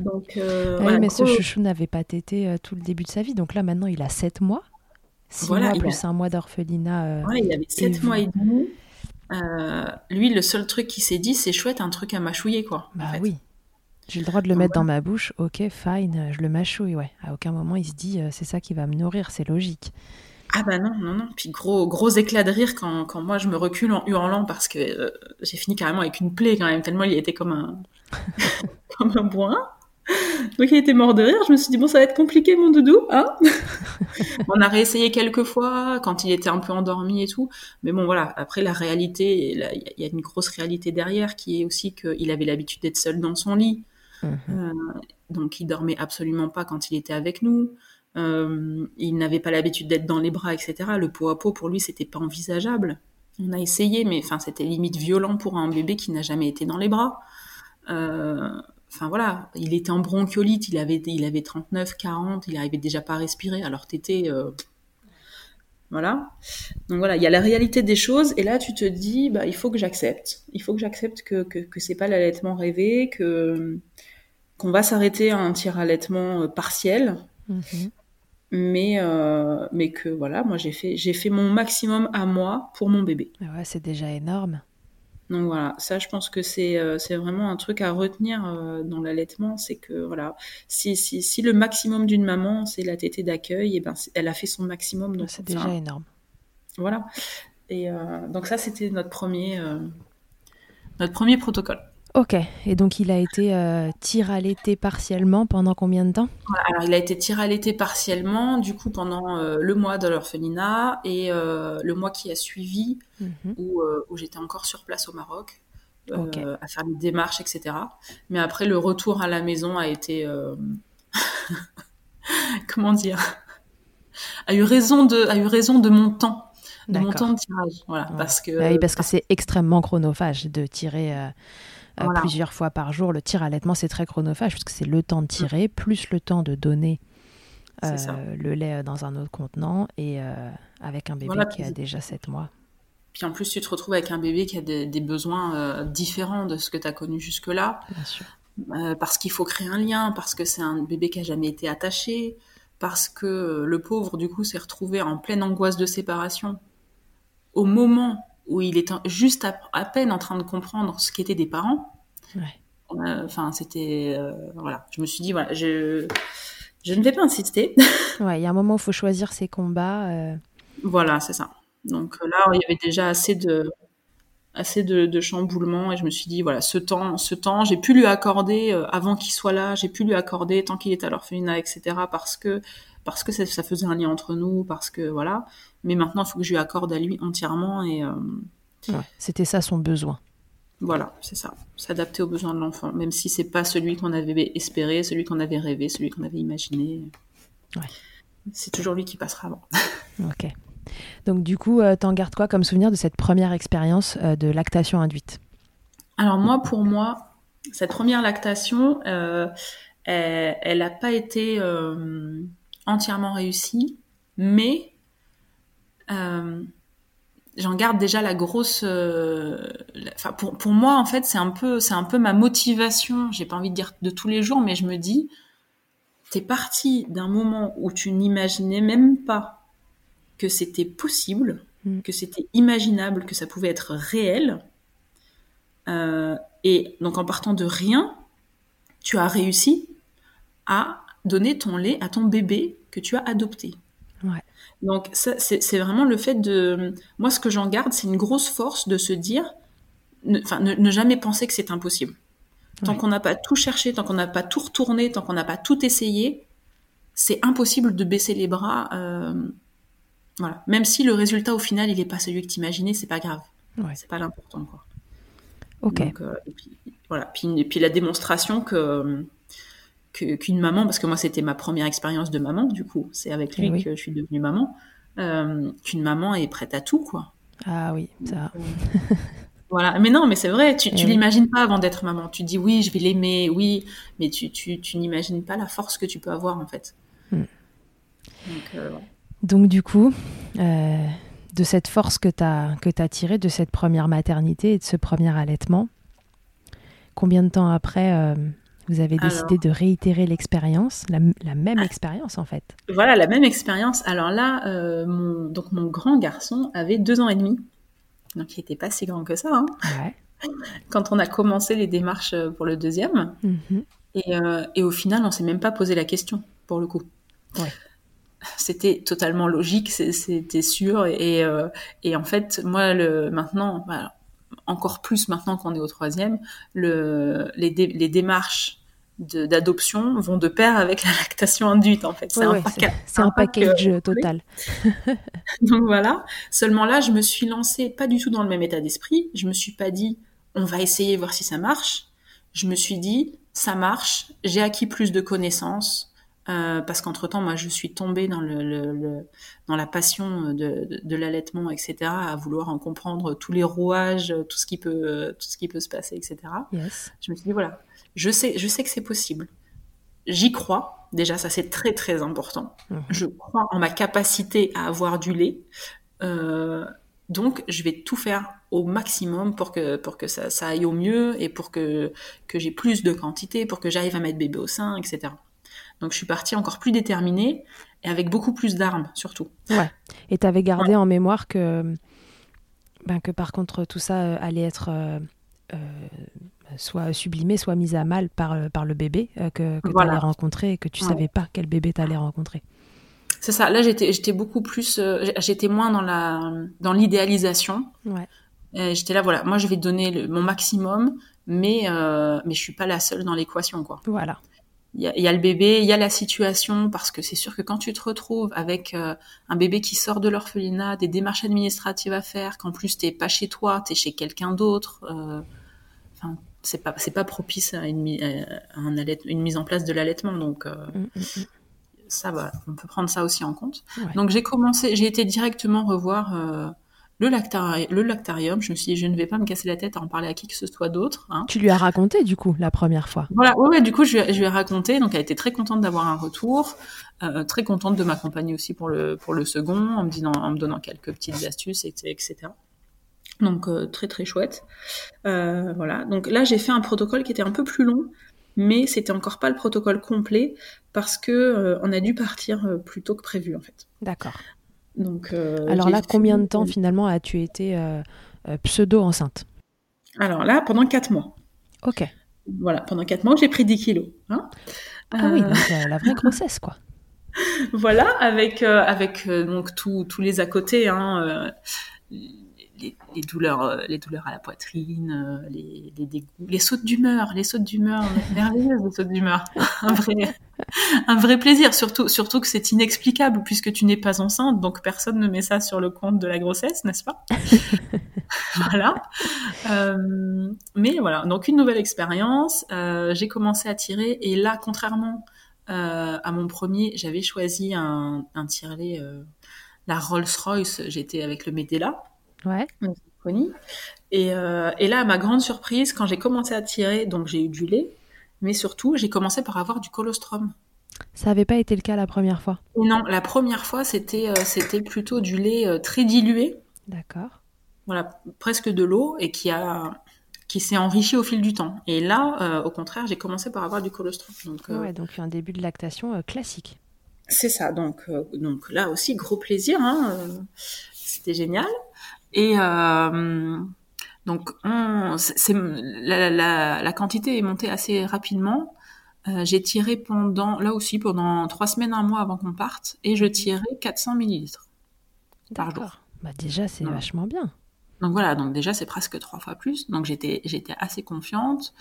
Donc, oui, voilà, mais ce chouchou n'avait pas tété tout le début de sa vie. Donc là, maintenant, il a 7 mois. 6 Voilà, mois plus un mois d'orphelinat. euh, Ouais, il avait 7 vous mois et demi. Euh, lui, le seul truc qu'il s'est dit, c'est chouette, un truc à mâchouiller, quoi. en Bah fait. oui. J'ai le droit de le Donc mettre dans ma bouche. Ok, fine, euh, je le mâchouille, ouais. À aucun moment, il se dit, euh, c'est ça qui va me nourrir, c'est logique. Ah bah non, non, non. Puis gros, gros éclat de rire quand, quand moi je me recule en hurlant parce que euh, j'ai fini carrément avec une plaie quand même, tellement il était comme un, comme un bourrin. Donc il était mort de rire. Je me suis dit, bon, ça va être compliqué, mon doudou. Hein On a réessayé quelques fois quand il était un peu endormi et tout. Mais bon, voilà. Après, la réalité, là, il y a- il y a une grosse réalité derrière qui est aussi qu'il avait l'habitude d'être seul dans son lit. Mhm. Euh, donc il dormait absolument pas quand il était avec nous. Euh, il n'avait pas l'habitude d'être dans les bras, etc. Le pot à pot pour lui c'était pas envisageable. On a essayé, mais enfin c'était limite violent pour un bébé qui n'a jamais été dans les bras. Euh, Enfin voilà, il était en bronchiolite, il avait il avait 39, 40, il arrivait déjà pas à respirer. Alors t'étais euh, voilà. Donc voilà, il y a la réalité des choses et là tu te dis bah il faut que j'accepte. Il faut que j'accepte que que, que c'est pas l'allaitement rêvé, que qu'on va s'arrêter à un tir allaitement euh, partiel, Mhm. mais euh, mais que voilà, moi j'ai fait j'ai fait mon maximum à moi pour mon bébé. Ah Ouais, c'est déjà énorme. Donc voilà, ça je pense que c'est euh, vraiment un truc à retenir euh, dans l'allaitement, c'est que voilà, si, si, si le maximum d'une maman c'est la tétée d'accueil, et ben c'est- elle a fait son maximum, donc C'est déjà énorme. voilà. Et euh, donc ça c'était notre premier notre premier protocole. Ok, et donc il a été euh, tir allaité partiellement pendant combien de temps? Alors il a été tiré à l'été partiellement, du coup pendant euh, le mois de l'orphelinat et euh, le mois qui a suivi Mhm. où, euh, où j'étais encore sur place au Maroc à faire les démarches, etc. Mais après le retour à la maison a été comment dire? A eu raison de a eu raison de mon temps de mon temps de tirage voilà Ouais. parce que Ah oui, parce que c'est extrêmement chronophage de tirer Voilà. plusieurs fois par jour. Le tir allaitement, c'est très chronophage parce que c'est le temps de tirer plus le temps de donner euh, le lait dans un autre contenant et euh, avec un bébé Voilà, qui a déjà 7 mois. puis en plus tu te retrouves avec un bébé qui a des, des besoins euh, différents de ce que tu as connu jusque là Bien sûr. Euh, parce qu'il faut créer un lien, parce que c'est un bébé qui a jamais été attaché, parce que euh, le pauvre du coup s'est retrouvé en pleine angoisse de séparation au moment où il est juste à, à peine en train de comprendre ce qu'étaient des parents. Ouais. Euh, Enfin, c'était euh, voilà. Je me suis dit voilà, je je ne vais pas insister. Ouais, il y a un moment où il faut choisir ses combats. euh, voilà, c'est ça. Donc là, il y avait déjà assez de assez de, de chamboulements et je me suis dit voilà ce temps ce temps j'ai pu lui accorder euh, avant qu'il soit là j'ai pu lui accorder tant qu'il est à l'orphelinat etc parce que parce que ça, ça faisait un lien entre nous parce que voilà mais maintenant il faut que je lui accorde à lui entièrement et euh, ouais, C'était ça son besoin. voilà c'est ça s'adapter aux besoins de l'enfant même si c'est pas celui qu'on avait espéré celui qu'on avait rêvé celui qu'on avait imaginé Ouais. c'est toujours lui qui passera avant Ok. Donc du coup, euh, t'en gardes quoi comme souvenir de cette première expérience euh, de lactation induite? Alors moi, pour moi, cette première lactation, euh, elle n'a pas été entièrement réussie, mais j'en garde déjà la grosse. euh, la- Enfin, pour, pour moi, en fait, c'est un peu, c'est un peu ma motivation. J'ai pas envie de dire de tous les jours, mais je me dis, t'es parti d'un moment où tu n'imaginais même pas que c'était possible, Mm. que c'était imaginable, que ça pouvait être réel. Euh, et donc en partant de rien, tu as réussi à donner ton lait à ton bébé que tu as adopté. Ouais. Donc ça, c'est vraiment le fait de... Moi, ce que j'en garde, c'est une grosse force de se dire, ne, ne, ne jamais penser que c'est impossible. Tant Ouais. qu'on n'a pas tout cherché, tant qu'on n'a pas tout retourné, tant qu'on n'a pas tout essayé, c'est impossible de baisser les bras. euh, voilà. Même si le résultat au final, il n'est pas celui que tu imaginais, c'est pas grave. Ouais. C'est pas l'important. quoi. Ok. Donc, euh, et puis, voilà. Puis, et puis la démonstration que qu'une maman, parce que moi c'était ma première expérience de maman, du coup, c'est avec lui Eh oui. que je suis devenue maman, euh, qu'une maman est prête à tout, quoi. Ah oui, ça. Voilà. Mais non, mais c'est vrai, tu, tu Eh oui. l'imagines pas avant d'être maman. Tu dis oui, je vais l'aimer, oui, mais tu, tu, tu n'imagines pas la force que tu peux avoir en fait. Hmm. Donc, euh. Donc du coup, euh, de cette force que tu as, que as tirée de cette première maternité et de ce premier allaitement, combien de temps après Vous avez décidé de réitérer l'expérience, la, même expérience en fait. Voilà, la même expérience. Alors là, euh, mon, donc mon grand garçon avait deux ans et demi, donc il n'était pas si grand que ça. Hein. Quand on a commencé les démarches pour le deuxième, mhm. et, euh, et, au final, on s'est même pas posé la question pour le coup. Ouais c'était totalement logique, c'était sûr. Et, euh, et, en fait, moi, le, maintenant, bah, encore plus maintenant qu'on est au troisième, le, les, les démarches d'adoption vont de pair avec la lactation induite en fait. C'est un, un, package euh, total. Donc voilà. Seulement là, je me suis lancée pas du tout dans le même état d'esprit. Je me suis pas dit on va essayer voir si ça marche. Je me suis dit ça marche. J'ai acquis plus de connaissances. Euh, parce qu'entre-temps, moi, je suis tombée dans, le, dans la passion de, de, l'allaitement, etc., à vouloir en comprendre tous les rouages, tout ce qui peut, tout ce qui peut se passer, etc. Je me suis dit, voilà, je sais, je sais que c'est possible. J'y crois. Déjà, ça, c'est très, très important. Mhm. Je crois en ma capacité à avoir du lait. Euh, donc, je vais tout faire au maximum pour que, pour que ça, ça aille au mieux et pour que, que j'ai plus de quantité, pour que j'arrive à mettre bébé au sein, etc. Donc je suis partie encore plus déterminée et avec beaucoup plus d'armes surtout. Ouais. Et tu avais gardé en mémoire que, ben, que par contre tout ça euh, allait être euh, euh, soit sublimé, soit mis à mal par, par le bébé que, que tu allais rencontrer et que tu savais pas quel bébé tu allais rencontrer. C'est ça. Là, j'étais, j'étais beaucoup plus, j'étais moins dans la, dans l'idéalisation. Ouais. j'étais là, voilà, moi, je vais donner mon maximum, mais, mais je suis pas la seule dans l'équation, quoi. Voilà il y, a, le bébé, il y a la situation, parce que c'est sûr que quand tu te retrouves avec euh, un bébé qui sort de l'orphelinat, des démarches administratives à faire, qu'en plus t'es pas chez toi, t'es chez quelqu'un d'autre, euh, enfin c'est pas c'est pas propice à une, une mise en place de l'allaitement, donc euh, mm, mm, mm. ça va, on peut prendre ça aussi en compte. Donc j'ai commencé, j'ai été directement revoir le, le lactarium. Je me suis dit, je ne vais pas me casser la tête à en parler à qui que ce soit d'autre. Hein. Tu lui as raconté, du coup, la première fois Voilà, ouais, du coup, je, lui ai raconté. Donc, elle était très contente d'avoir un retour, euh, très contente de m'accompagner aussi pour le, pour le second, en me, disant, en me donnant quelques petites astuces, etc. Donc, euh, très, très chouette. Euh, voilà. Donc, là, j'ai fait un protocole qui était un peu plus long, mais c'était encore pas le protocole complet parce que on a dû partir plus tôt que prévu, en fait. D'accord. Euh, Alors là, combien de temps finalement as-tu été euh, euh, pseudo-enceinte Alors là, pendant 4 mois. Ok. Voilà, pendant 4 mois, j'ai pris 10 kilos. Hein. ah oui, donc, la vraie grossesse, quoi. voilà, avec, avec donc tous les à côté, hein, les, douleurs, euh, les douleurs à la poitrine, euh, les, les dégoûts, les sautes d'humeur, les sautes d'humeur, merveilleuses les sautes d'humeur, un vrai, un vrai plaisir, surtout, surtout que c'est inexplicable puisque tu n'es pas enceinte, donc personne ne met ça sur le compte de la grossesse, n'est-ce pas Voilà. Euh, mais voilà, donc une nouvelle expérience. j'ai commencé à tirer et là, contrairement à mon premier, j'avais choisi un, un tirelet, la Rolls-Royce. J'étais avec le Medela. Ouais. Et, euh, et, là, à ma grande surprise, quand j'ai commencé à tirer, donc j'ai eu du lait, mais surtout, j'ai commencé par avoir du colostrum. Ça n'avait pas été le cas la première fois Non, la première fois, c'était euh, plutôt du lait euh, très dilué. D'accord. Voilà, presque de l'eau et qui a qui s'est enrichi au fil du temps. Et là, au contraire, j'ai commencé par avoir du colostrum. Donc, ouais, donc un début de lactation classique. C'est ça. Donc, donc là aussi, gros plaisir. Hein, c'était génial. Et euh, donc, c'est, la, la, la, quantité est montée assez rapidement. Euh, j'ai tiré pendant, là aussi, pendant trois semaines, un mois avant qu'on parte, et je tirais 400 millilitres par jour. Bah déjà, c'est vachement bien. Donc voilà, donc déjà, c'est presque trois fois plus. Donc j'étais, j'étais assez confiante.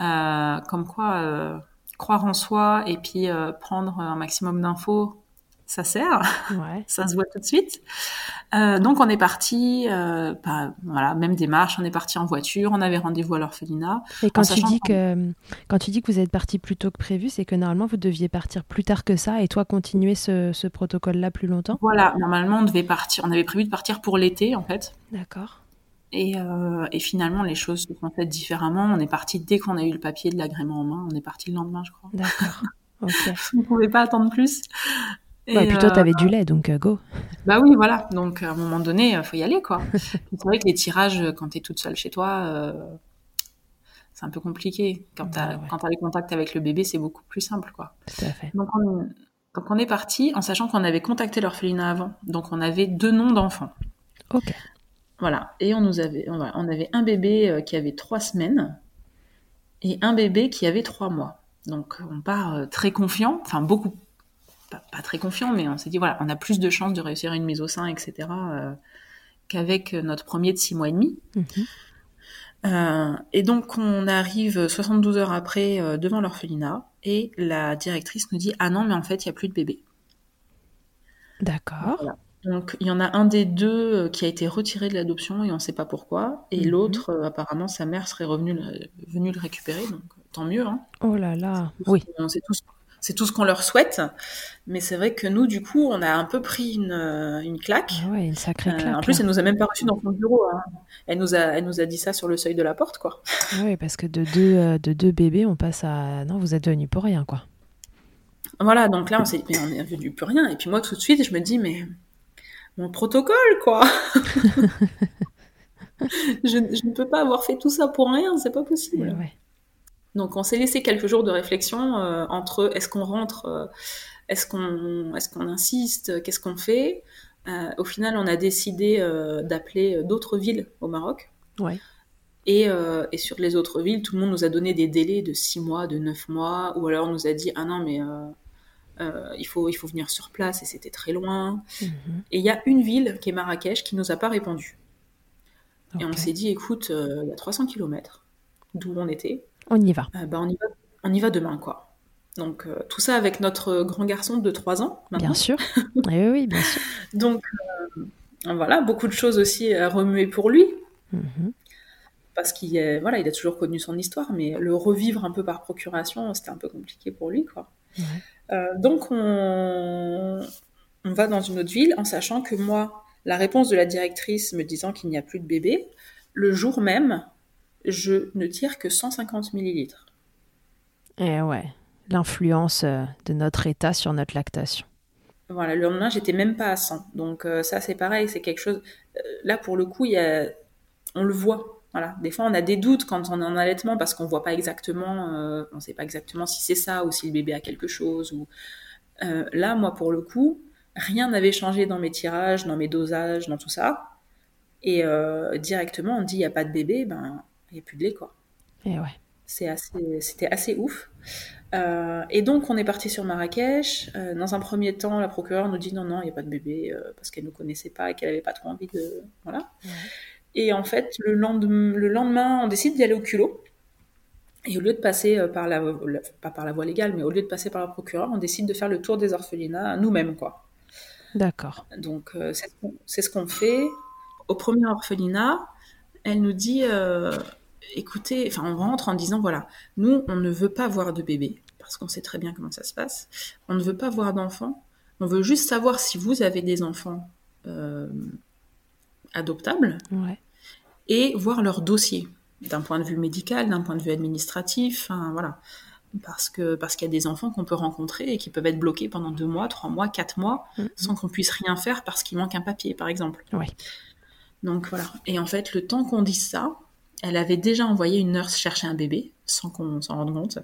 Euh, comme quoi, euh, croire en soi et puis prendre un maximum d'infos ça sert, ça se voit tout de suite. Euh, donc on est parti, euh, bah, voilà, même démarche, on est parti en voiture, on avait rendez-vous à l'orphelinat. Et quand tu dis que quand tu dis que vous êtes parti plus tôt que prévu, c'est que normalement vous deviez partir plus tard que ça et toi continuer ce, protocole-là plus longtemps? Voilà, normalement on devait partir, on avait prévu de partir pour l'été en fait. D'accord. Et, euh, et, finalement, les choses se sont faites différemment. On est parti dès qu'on a eu le papier de l'agrément en main. On est parti le lendemain, je crois. D'accord. Okay. on ne pouvait pas attendre plus. Et ouais, puis toi, t'avais du lait, donc euh, go. Bah oui, voilà. Donc à un moment donné, il faut y aller, quoi. c'est vrai que les tirages, quand t'es toute seule chez toi, euh, c'est un peu compliqué. Quand tu as, les contacts avec le bébé, c'est beaucoup plus simple, quoi. Tout à fait. Donc on, donc on est parti en sachant qu'on avait contacté l'orphelinat avant. Donc on avait deux noms d'enfants. Ok. Voilà. Et on nous avait, on avait un bébé euh, qui avait trois semaines et un bébé qui avait trois mois. Donc on part euh, très confiant, enfin beaucoup, pas, très confiant, mais on s'est dit voilà, on a plus de chances de réussir une mise au sein, etc. Euh, qu'avec notre premier de six mois et demi. Mhm. Euh, et donc on arrive 72 heures après euh, devant l'orphelinat et la directrice nous dit ah non mais en fait il y a plus de bébé. D'accord. Donc il y en a un des deux qui a été retiré de l'adoption et on ne sait pas pourquoi et mhm. l'autre apparemment sa mère serait revenue venue le récupérer donc tant mieux. Hein. Oh là là. Oui. On sait tous c'est tout ce qu'on leur souhaite. Mais c'est vrai que nous, du coup, on a un peu pris une, euh, une claque. Ah une sacrée euh, claque. en plus, elle nous a même pas reçu dans son bureau. Hein. Elle, nous a, elle nous a dit ça sur le seuil de la porte, quoi. Ah oui, parce que de deux, euh, de deux bébés, on passe à. Non, vous êtes devenus pour rien, quoi. Voilà, donc là, on s'est dit, mais on est devenu plus rien. Et puis moi, tout de suite, je me dis, mais mon protocole, quoi. je, ne peux pas avoir fait tout ça pour rien, c'est pas possible. Ouais. Donc on s'est laissé quelques jours de réflexion euh, entre est-ce qu'on rentre, euh, est-ce qu'on est qu'on insiste, qu'est-ce qu'on fait. Euh, au final, on a décidé d'appeler d'autres villes au Maroc. Ouais. Et, et, sur les autres villes, tout le monde nous a donné des délais de 6 mois, de 9 mois, ou alors on nous a dit ah non mais il faut il faut venir sur place et c'était très loin. Mhm. Et il y a une ville qui est Marrakech qui nous a pas répondu. Et on s'est dit écoute, il y a 300 km d'où on était. On y va. Euh, bah, on, y va on y va demain, quoi. Donc, euh, tout ça avec notre grand garçon de 3 ans. Bien sûr. Eh oui, bien sûr. Donc, euh, voilà, beaucoup de choses aussi à remuer pour lui. Mhm. Parce qu'il voilà, il a toujours connu son histoire, mais le revivre un peu par procuration, c'était un peu compliqué pour lui, quoi. donc, on, on va dans une autre ville en sachant que moi, la réponse de la directrice me disant qu'il n'y a plus de bébé, le jour même, je ne tire que 150 millilitres. Et eh ouais, l'influence euh, de notre état sur notre lactation. Voilà, le lendemain, j'étais même pas à 100. Donc euh, ça, c'est pareil, c'est quelque chose... Euh, là, pour le coup, il y a... on le voit. Voilà. Des fois, on a des doutes quand on est en allaitement parce qu'on voit pas exactement, on sait pas exactement si c'est ça ou si le bébé a quelque chose. Ou... là, moi, pour le coup, rien n'avait changé dans mes tirages, dans mes dosages, dans tout ça. Et directement, on dit il n'y a pas de bébé, ben il n'y a plus de lait, quoi. Et ouais. C'était assez ouf. Euh, et donc, on est parti sur Marrakech. Euh, dans un premier temps, la procureure nous dit non, non, il n'y a pas de bébé, euh, parce qu'elle ne nous connaissait pas et qu'elle n'avait pas trop envie de. Voilà. Et en fait, le lendemain, le lendemain on décide d'y aller au culot. Et au lieu de passer par la, pas par la voie légale, mais au lieu de passer par la procureure, on décide de faire le tour des orphelinats nous-mêmes, quoi. D'accord. Donc, c'est ce qu'on fait. Au premier orphelinat, elle nous dit écoutez, enfin, on rentre en disant voilà, nous, on ne veut pas voir de bébé, parce qu'on sait très bien comment ça se passe. On ne veut pas voir d'enfants. On veut juste savoir si vous avez des enfants euh, adoptables et voir leur dossier d'un point de vue médical, d'un point de vue administratif, voilà. Parce que parce qu'il y a des enfants qu'on peut rencontrer et qui peuvent être bloqués pendant deux mois, trois mois, quatre mois, mm-hmm. sans qu'on puisse rien faire parce qu'il manque un papier, par exemple. Donc voilà. Et en fait, le temps qu'on dise ça, elle avait déjà envoyé une nurse chercher un bébé, sans qu'on s'en rende compte.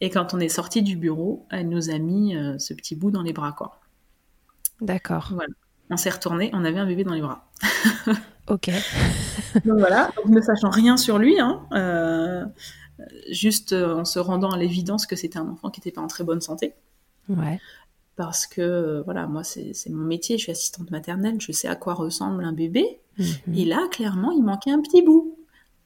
Et quand on est sorti du bureau, elle nous a mis euh, ce petit bout dans les bras, quoi. D'accord. Voilà. On s'est retourné, on avait un bébé dans les bras. ok. donc voilà, ne sachant rien sur lui, hein, euh, juste euh, en se rendant à l'évidence que c'était un enfant qui n'était pas en très bonne santé. Ouais. Parce que, voilà, moi, c'est mon métier, je suis assistante maternelle, je sais à quoi ressemble un bébé. Mhm. Et là, clairement, il manquait un petit bout.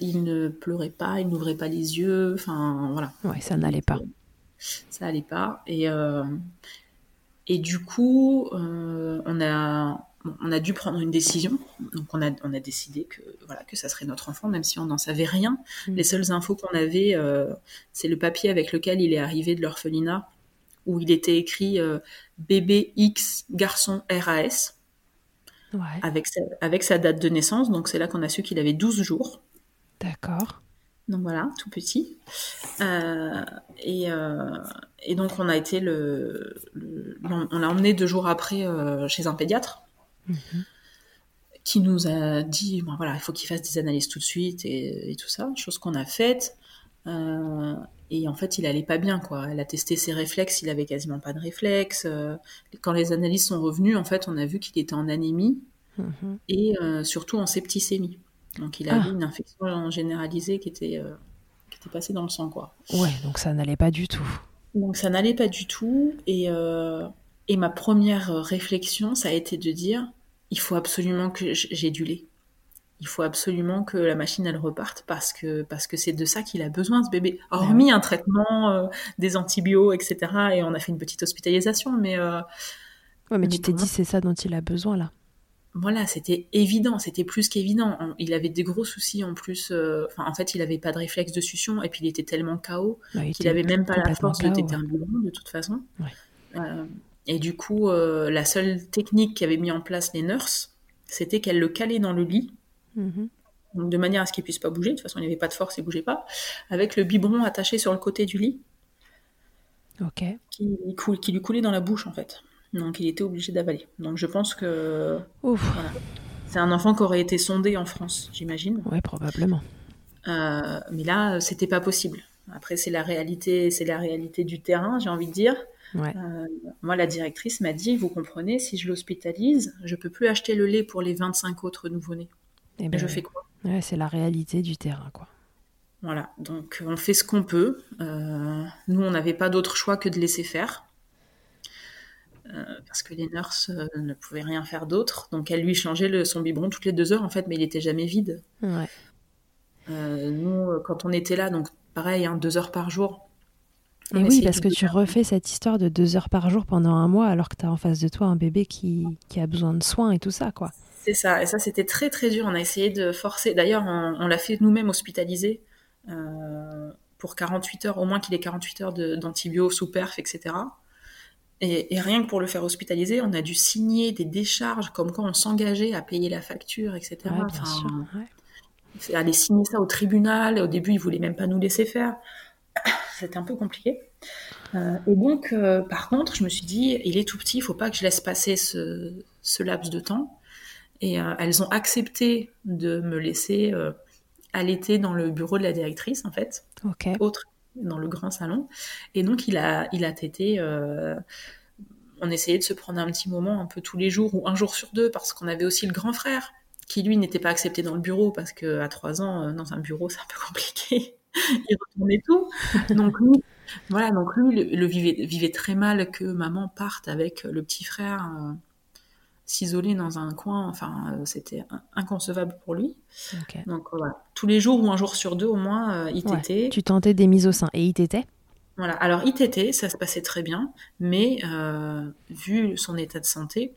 Il ne pleurait pas, il n'ouvrait pas les yeux. Enfin voilà. Ouais, ça n'allait pas. Ça n'allait pas. Et, euh, et du coup, euh, on a on a dû prendre une décision. Donc on a, on a décidé que voilà que ça serait notre enfant, même si on n'en savait rien. Mm. Les seules infos qu'on avait, euh, c'est le papier avec lequel il est arrivé de l'orphelinat, où il était écrit bébé X garçon RAS, avec, sa, avec sa date de naissance. Donc c'est là qu'on a su qu'il avait 12 jours. D'accord. Donc voilà, tout petit. Euh, et, et, donc on a été le, on l'a emmené deux jours après chez un pédiatre qui nous a dit bon, voilà, il faut qu'il fasse des analyses tout de suite et, tout ça, chose qu'on a faite. Euh, et en fait, il allait pas bien, quoi. Elle a testé ses réflexes, il avait quasiment pas de réflexes. Euh, quand les analyses sont revenues, en fait, on a vu qu'il était en anémie mhm. et euh, surtout en septicémie. Donc, il avait ah. une infection généralisée qui était, qui était passée dans le sang, quoi. Ouais, donc ça n'allait pas du tout. Donc, ça n'allait pas du tout. Et, et ma première réflexion, ça a été de dire il faut absolument que j'ai du lait. Il faut absolument que la machine elle reparte parce que parce que c'est de ça qu'il a besoin ce bébé. Hormis un traitement, euh, des antibiotiques, etc. Et on a fait une petite hospitalisation, mais. Euh, ouais, mais, tu t'es dit c'est ça dont il a besoin là. Voilà, c'était évident, c'était plus qu'évident. Il avait des gros soucis en plus. Euh, enfin, en fait, il avait pas de réflexe de succion et puis il était tellement KO qu'il avait même pas la force de téter un de toute façon. Et du coup, euh, la seule technique qu'avaient mis en place les nurses, c'était qu'elles le calaient dans le lit, mhm. de manière à ce qu'il puisse pas bouger. De toute façon, il n'y avait pas de force, il bougeait pas, avec le biberon attaché sur le côté du lit, ok, qui, qui lui coulait dans la bouche en fait. Donc, il était obligé d'avaler. Donc, je pense que c'est un enfant qui aurait été sondé en France, j'imagine. Oui, probablement. Euh, mais là, c'était pas possible. Après, c'est la réalité, c'est la réalité du terrain, j'ai envie de dire. Euh, moi, la directrice m'a dit, vous comprenez, si je l'hospitalise, je peux plus acheter le lait pour les 25 autres nouveau-nés. Et, eh ben, je fais quoi? C'est la réalité du terrain, quoi. Voilà, donc on fait ce qu'on peut. Euh, nous, on n'avait pas d'autre choix que de laisser faire. Euh, parce que les nurses ne pouvaient rien faire d'autre. Donc elle lui changeait le, son biberon toutes les deux heures, en fait, mais il était jamais vide. nous, quand on était là, donc pareil, hein, deux heures par jour, et oui, parce que tu refais cette histoire de deux heures par jour pendant un mois alors que tu as en face de toi un bébé qui, qui a besoin de soins et tout ça, quoi. C'est ça, et ça c'était très très dur. On a essayé de forcer. D'ailleurs, on, l'a fait nous-mêmes hospitaliser euh, pour 48 heures, au moins qu'il ait 48 heures d'antibio sous perf, etc. Et, et, rien que pour le faire hospitaliser, on a dû signer des décharges comme quoi on s'engageait à payer la facture, etc. Ouais, bien sûr, ouais. Aller signer ça au tribunal. Au début, ils voulaient même pas nous laisser faire c'était un peu compliqué. Euh, et donc, euh, par contre, je me suis dit, il est tout petit, il faut pas que je laisse passer ce, laps de temps. Et euh, elles ont accepté de me laisser allaiter dans le bureau de la directrice, en fait, autre dans le grand salon. Et donc, il a, il a tété. on essayait de se prendre un petit moment un peu tous les jours ou un jour sur deux, parce qu'on avait aussi le grand frère qui lui n'était pas accepté dans le bureau parce que à trois ans dans un bureau c'est un peu compliqué il retournait tout. Donc lui, voilà, donc lui le, vivait, vivait, très mal que maman parte avec le petit frère. Euh, s'isoler dans un coin. Enfin, euh, c'était in- inconcevable pour lui. Donc voilà, tous les jours ou un jour sur deux au moins, euh, il Ouais. tétait. Tu tentais des mises au sein. Et il t'était Voilà. Alors il tétait, ça se passait très bien, mais euh, vu son état de santé,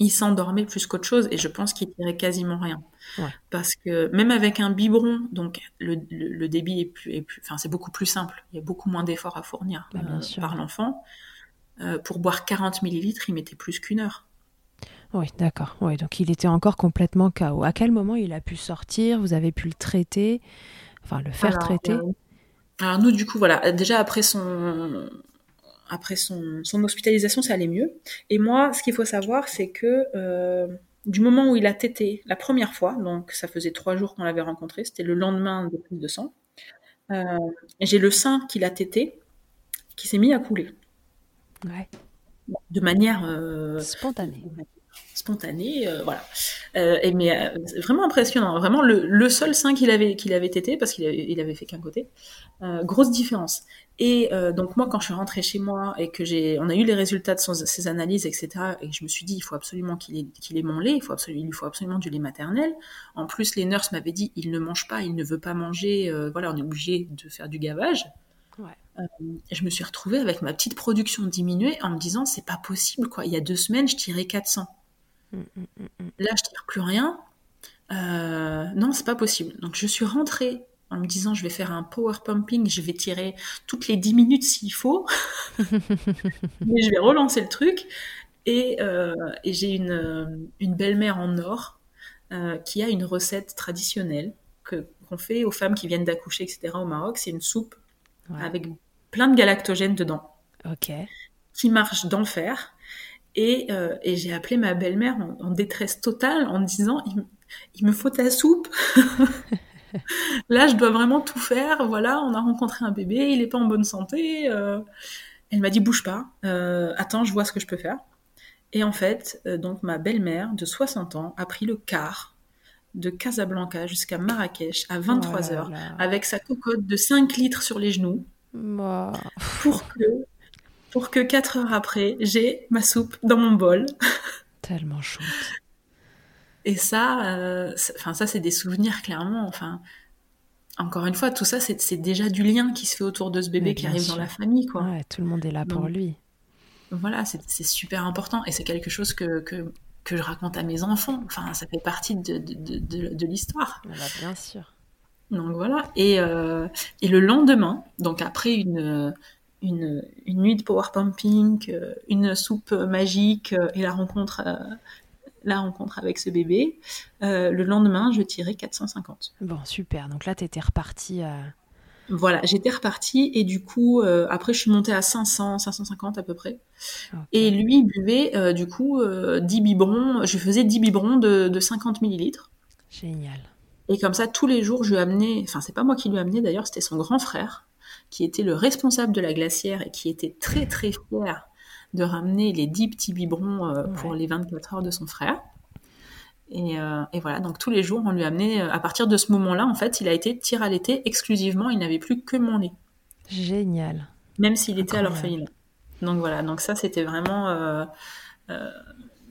il s'endormait plus qu'autre chose et je pense qu'il tirait quasiment rien. Ouais. Parce que même avec un biberon, donc le, le- le débit est plus, est plus, enfin c'est beaucoup plus simple. Il y a beaucoup moins d'efforts à fournir Bah, par l'enfant. Pour boire 40 millilitres, il mettait plus qu'une heure. Oui, d'accord. Oui, donc il était encore complètement KO. À quel moment il a pu sortir? Vous avez pu le traiter? Enfin, le faire Alors, traiter? euh, alors nous, du coup, voilà, déjà après son après son, son hospitalisation, ça allait mieux. Et moi, ce qu'il faut savoir, c'est que euh, du moment où il a tété la première fois, donc ça faisait trois jours qu'on l'avait rencontré, c'était le lendemain de prise de sang, euh, j'ai le sein qu'il a tété qui s'est mis à couler Ouais. de manière euh, Spontané. euh, voilà. Euh, et mais euh, vraiment impressionnant, vraiment le, le seul sein qu'il avait qu'il avait tété parce qu'il avait, il avait fait qu'un côté, grosse différence. Et donc moi quand je suis rentrée chez moi et que j'ai, on a eu les résultats de son- ses analyses etc. Et je me suis dit il faut absolument qu'il ait, qu'il ait mon lait, il faut absolument, il lui faut absolument du lait maternel. En plus les nurses m'avaient dit il ne mange pas, il ne veut pas manger, voilà on est obligé de faire du gavage. Ouais. Et je me suis retrouvée avec ma petite production diminuée en me disant c'est pas possible quoi. Il y a deux semaines je tirais 400. Là, je tire plus rien. Euh, non, c'est pas possible. Donc, je suis rentrée en me disant, je vais faire un power pumping, je vais tirer toutes les 10 minutes s'il faut. Mais je vais relancer le truc. Et, euh, et j'ai une, euh, une belle-mère en or euh, qui a une recette traditionnelle que qu'on fait aux femmes qui viennent d'accoucher, etc. au Maroc. C'est une soupe Ouais. avec plein de galactogènes dedans Ok. qui marche d'enfer. Et, euh, et j'ai appelé ma belle-mère en, en détresse totale en disant il, me- il me faut ta soupe. Là, je dois vraiment tout faire. Voilà, on a rencontré un bébé, il est pas en bonne santé. euh. Elle m'a dit bouge pas. Euh, attends, je vois ce que je peux faire. Et en fait, donc ma belle-mère de 60 ans a pris le car de Casablanca jusqu'à Marrakech à 23 Oh là heures avec sa cocotte de 5 litres sur les genoux pour que, pour que 4 heures après, j'ai ma soupe dans mon bol. Tellement chouette. Et ça, euh, enfin ça, c'est des souvenirs clairement. Enfin, encore une fois, tout ça, c'est déjà du lien qui se fait autour de ce bébé qui arrive sûr. dans la famille, quoi. Ouais, tout le monde est là pour lui. Voilà, c'est super important et c'est quelque chose que, que que je raconte à mes enfants. Enfin, ça fait partie de de, de, de- de l'histoire. Ah bah, bien sûr. Donc voilà. Et euh, et le lendemain, donc après une une, une nuit de power pumping, euh, une soupe magique euh, et la rencontre euh, la rencontre avec ce bébé, le lendemain, je tirais 450. Bon, super. Donc là, t'étais reparti. à- Voilà, j'étais repartie et du coup, euh, après, je suis montée à 500, 550 à peu près. Et lui il buvait, euh, du coup, euh, 10 biberons, je faisais 10 biberons de, de 50 millilitres. Génial. Et comme ça, tous les jours, je lui amenais, enfin, c'est pas moi qui lui amenais d'ailleurs, c'était son grand frère, qui était le responsable de la glacière et qui était très très fier de ramener les 10 petits biberons euh, pour les 24 heures de son frère. Et, euh, et voilà, donc tous les jours, on lui amenait, euh, à partir de ce moment-là, en fait, il a été tir à l'été exclusivement, il n'avait plus que mon lait, Génial. même s'il était à l'orphelinat. Donc voilà, donc ça, c'était vraiment euh,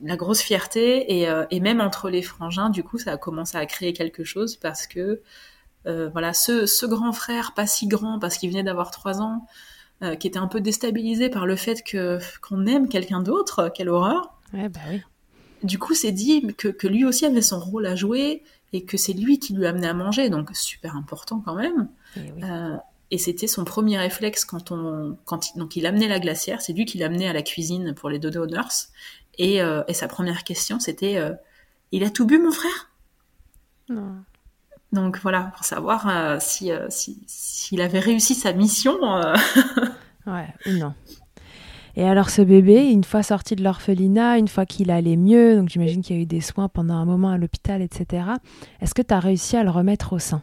la grosse fierté. Et, et même entre les frangins, du coup, ça a commencé à créer quelque chose parce que euh, voilà, ce, ce grand frère, pas si grand parce qu'il venait d'avoir trois ans, euh, qui était un peu déstabilisé par le fait que qu'on aime quelqu'un d'autre, quelle horreur. Ouais, bah oui. Du coup, s'est dit que, que lui aussi avait son rôle à jouer et que c'est lui qui lui amenait à manger, donc super important quand même. Eh oui. Euh, et c'était son premier réflexe quand on, quand il, donc il amenait la glacière, c'est lui qui l'amenait à la cuisine pour les dodo nurses. Et, et sa première question, c'était, il a tout bu, mon frère? Non. Donc voilà, pour savoir euh, si, euh, si, s'il avait réussi sa mission. euh, Ouais, ou non. Et alors ce bébé, une fois sorti de l'orphelinat, une fois qu'il allait mieux, donc j'imagine qu'il y a eu des soins pendant un moment à l'hôpital, etc. Est-ce que tu as réussi à le remettre au sein?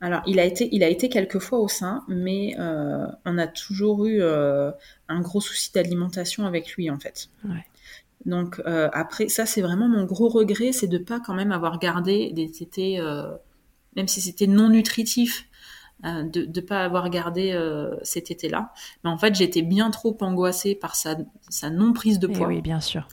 Alors, il a été, il a été quelques fois au sein, mais euh, on a toujours eu euh, un gros souci d'alimentation avec lui, en fait. Ouais. Donc euh, après, ça c'est vraiment mon gros regret, c'est de pas quand même avoir gardé des tétés, euh, même si c'était non nutritif, euh, de ne pas avoir gardé ces tétés-là. Mais en fait, j'étais bien trop angoissée par sa, sa non prise de Eh poids. oui, bien sûr.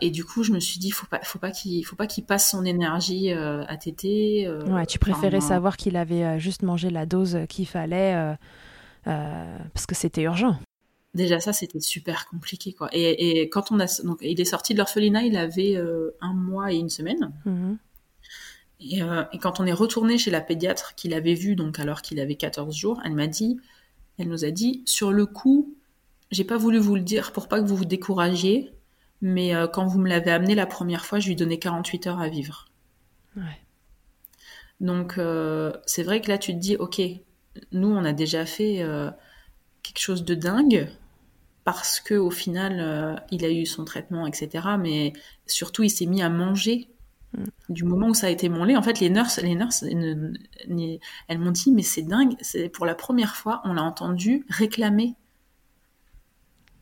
Et du coup, je me suis dit, faut pas, faut pas qu'il, faut pas qu'il passe son énergie à téter. Ouais, tu préférais enfin, savoir qu'il avait juste mangé la dose qu'il fallait parce que c'était urgent. Déjà ça, c'était super compliqué quoi. Et, et quand on a, donc il est sorti de l'orphelinat, il avait euh, un mois et une semaine. Mhm. Et, euh, et quand on est retourné chez la pédiatre qu'il avait vu, donc alors qu'il avait 14 jours, elle m'a dit, elle nous a dit, sur le coup, j'ai pas voulu vous le dire pour pas que vous vous découragiez, mais euh, quand vous me l'avez amené la première fois, je lui donnais 48 heures à vivre. Ouais. Donc c'est vrai que là tu te dis, ok, nous on a déjà fait quelque chose de dingue parce que au final euh, il a eu son traitement, etc. Mais surtout il s'est mis à manger. Du moment où ça a été lait, en fait, les nurses, les nurses, elles m'ont dit, mais c'est dingue, c'est pour la première fois, on l'a entendu réclamer.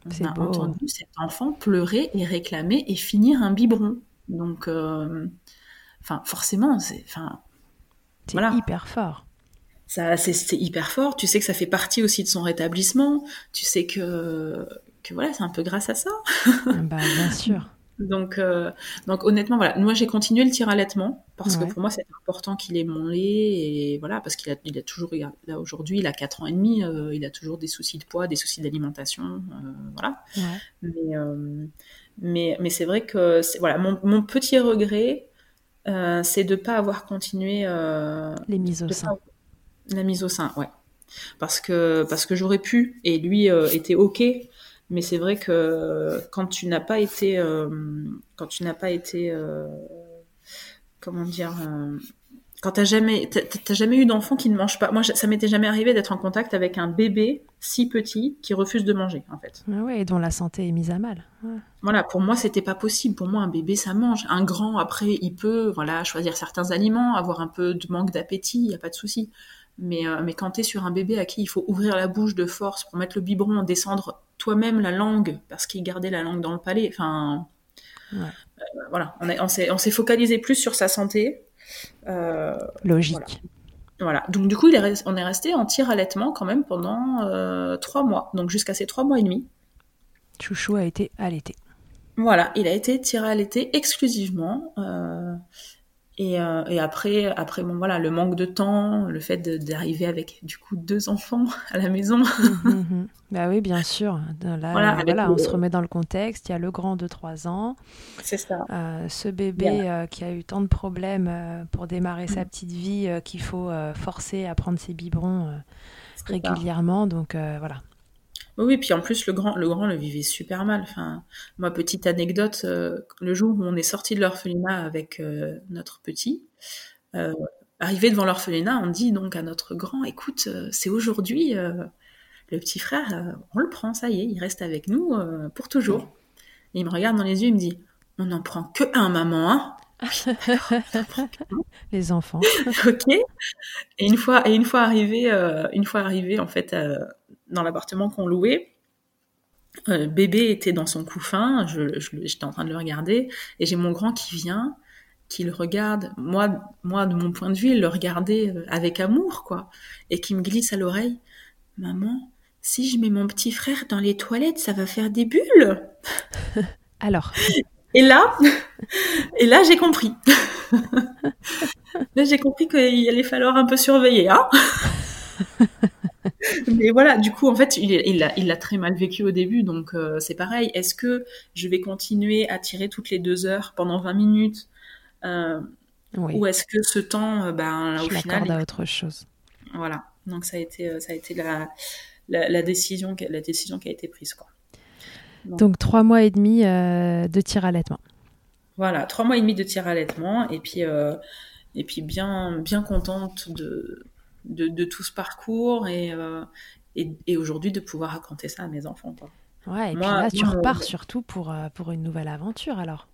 On a beau. entendu cet enfant pleurer et réclamer et finir un biberon. Donc, euh, enfin, forcément, c'est, enfin, Voilà. hyper fort. Ça, c'est, hyper fort. Tu sais que ça fait partie aussi de son rétablissement. Tu sais que, que voilà, c'est un peu grâce à ça. bah, bien sûr. Donc, euh, donc honnêtement, voilà. Moi, j'ai continué le tir allaitement parce Ouais. que pour moi, c'est important qu'il ait mon lait et voilà, parce qu'il a, il a toujours, là aujourd'hui, il a 4 ans et demi, euh, il a toujours des soucis de poids, des soucis d'alimentation, euh, voilà. Ouais. Mais, mais, mais c'est vrai que, voilà, mon, mon petit regret, c'est de pas avoir continué Les mises au sein. pas- la mise au sein, ouais. Parce que, parce que j'aurais pu, et lui euh, était OK, mais c'est vrai que quand tu n'as pas été, euh, quand tu n'as pas été, euh, comment dire, quand t'as jamais, t'as- t'as jamais eu d'enfant qui ne mange pas. Moi, ça m'était jamais arrivé d'être en contact avec un bébé si petit qui refuse de manger, en fait. Ah ouais, et dont la santé est mise à mal. Ouais. Voilà, pour moi, c'était pas possible. Pour moi, un bébé, ça mange. Un grand, après, il peut, voilà, choisir certains aliments, avoir un peu de manque d'appétit, il y a pas de souci. Mais, euh, mais quand t'es sur un bébé à qui il faut ouvrir la bouche de force pour mettre le biberon, descendre toi-même la langue, parce qu'il gardait la langue dans le palais, enfin, Ouais. euh, voilà, on, est- on s'est, on s'est focalisé plus sur sa santé. Euh, Logique. voilà. Donc du coup, il est on est resté en tir allaitement quand même pendant euh, trois mois, donc jusqu'à ces trois mois et demi. Chouchou a été allaité. Voilà, il a été tiré à l'été exclusivement. euh, et, euh, et après, après bon, voilà, le manque de temps, le fait d'arriver avec du coup deux enfants à la maison. Mhm. Bah oui, bien sûr. Là, Voilà, euh, avec voilà, le- on se remet dans le contexte. Il y a le grand de 3 ans, C'est ça. euh, ce bébé qui a eu tant de problèmes pour démarrer sa petite vie, qu'il faut forcer à prendre ses biberons ça. régulièrement. Donc voilà. Oui, oui, puis en plus, le grand, le grand le vivait super mal. Enfin, moi, petite anecdote, euh, le jour où on est sorti de l'orphelinat avec euh, notre petit, euh, arrivé devant l'orphelinat, on dit donc à notre grand, écoute, c'est aujourd'hui, le petit frère, on le prend, ça y est, il reste avec nous pour toujours. Et il me regarde dans les yeux, il me dit, on n'en prend que un, maman, hein Les enfants. ok. Et une fois, et une fois arrivé, euh, une fois arrivé en fait euh, dans l'appartement qu'on louait, euh, bébé était dans son couffin, je, je- j'étais en train de le regarder, et j'ai mon grand qui vient, qui le regarde. Moi, moi de mon point de vue, il le regardait euh, avec amour, quoi, et qui me glisse à l'oreille, maman. Si je mets mon petit frère dans les toilettes, ça va faire des bulles. Alors, Et là, et là, j'ai compris. là, j'ai compris qu'il allait falloir un peu surveiller, hein. Mais voilà, du coup, en fait, il il l'a il très mal vécu au début, donc euh, c'est pareil. Est-ce que je vais continuer à tirer toutes les deux heures pendant 20 minutes euh, oui, Ou est-ce que ce temps, euh, ben, je au final, l'accorde à il- autre chose. voilà. Donc ça a été, ça a été la, la, la décision, qui- la décision qui a été prise, quoi. Donc trois mois et demi euh, de tir allaitement. Voilà, trois mois et demi de tir à allaitement et puis et puis bien bien contente de de, de tout ce parcours et euh, et, et aujourd'hui de pouvoir raconter ça à mes enfants. Quoi. Ouais, et puis Moi- là, tu moi, repars euh, surtout pour, euh, pour une nouvelle aventure alors.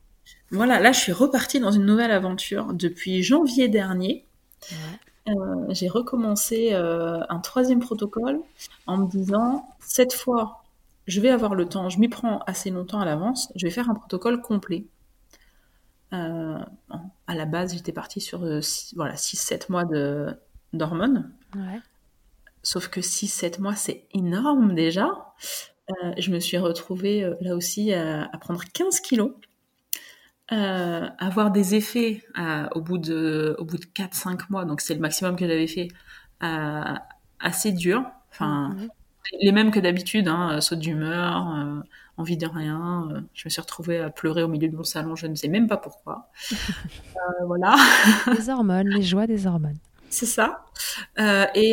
Voilà, là je suis repartie dans une nouvelle aventure depuis janvier dernier. Ouais. Euh, j'ai recommencé euh, un troisième protocole en me disant cette fois je vais avoir le temps, je m'y prends assez longtemps à l'avance, je vais faire un protocole complet. Euh, à la base, j'étais partie sur euh, six- voilà, 6-7 mois de, d'hormones. Ouais. Sauf que 6-7 mois, c'est énorme déjà. je me suis retrouvée là aussi à, prendre 15 kilos, avoir des effets au bout de, au bout de 4-5 mois, donc c'est le maximum que j'avais fait, assez dur. Enfin, mhm. les mêmes que d'habitude, hein, saut d'humeur, envie de rien. Euh, je me suis retrouvée à pleurer au milieu de mon salon, je ne sais même pas pourquoi. Euh, voilà. les hormones, les joies des hormones. C'est ça. Euh, et,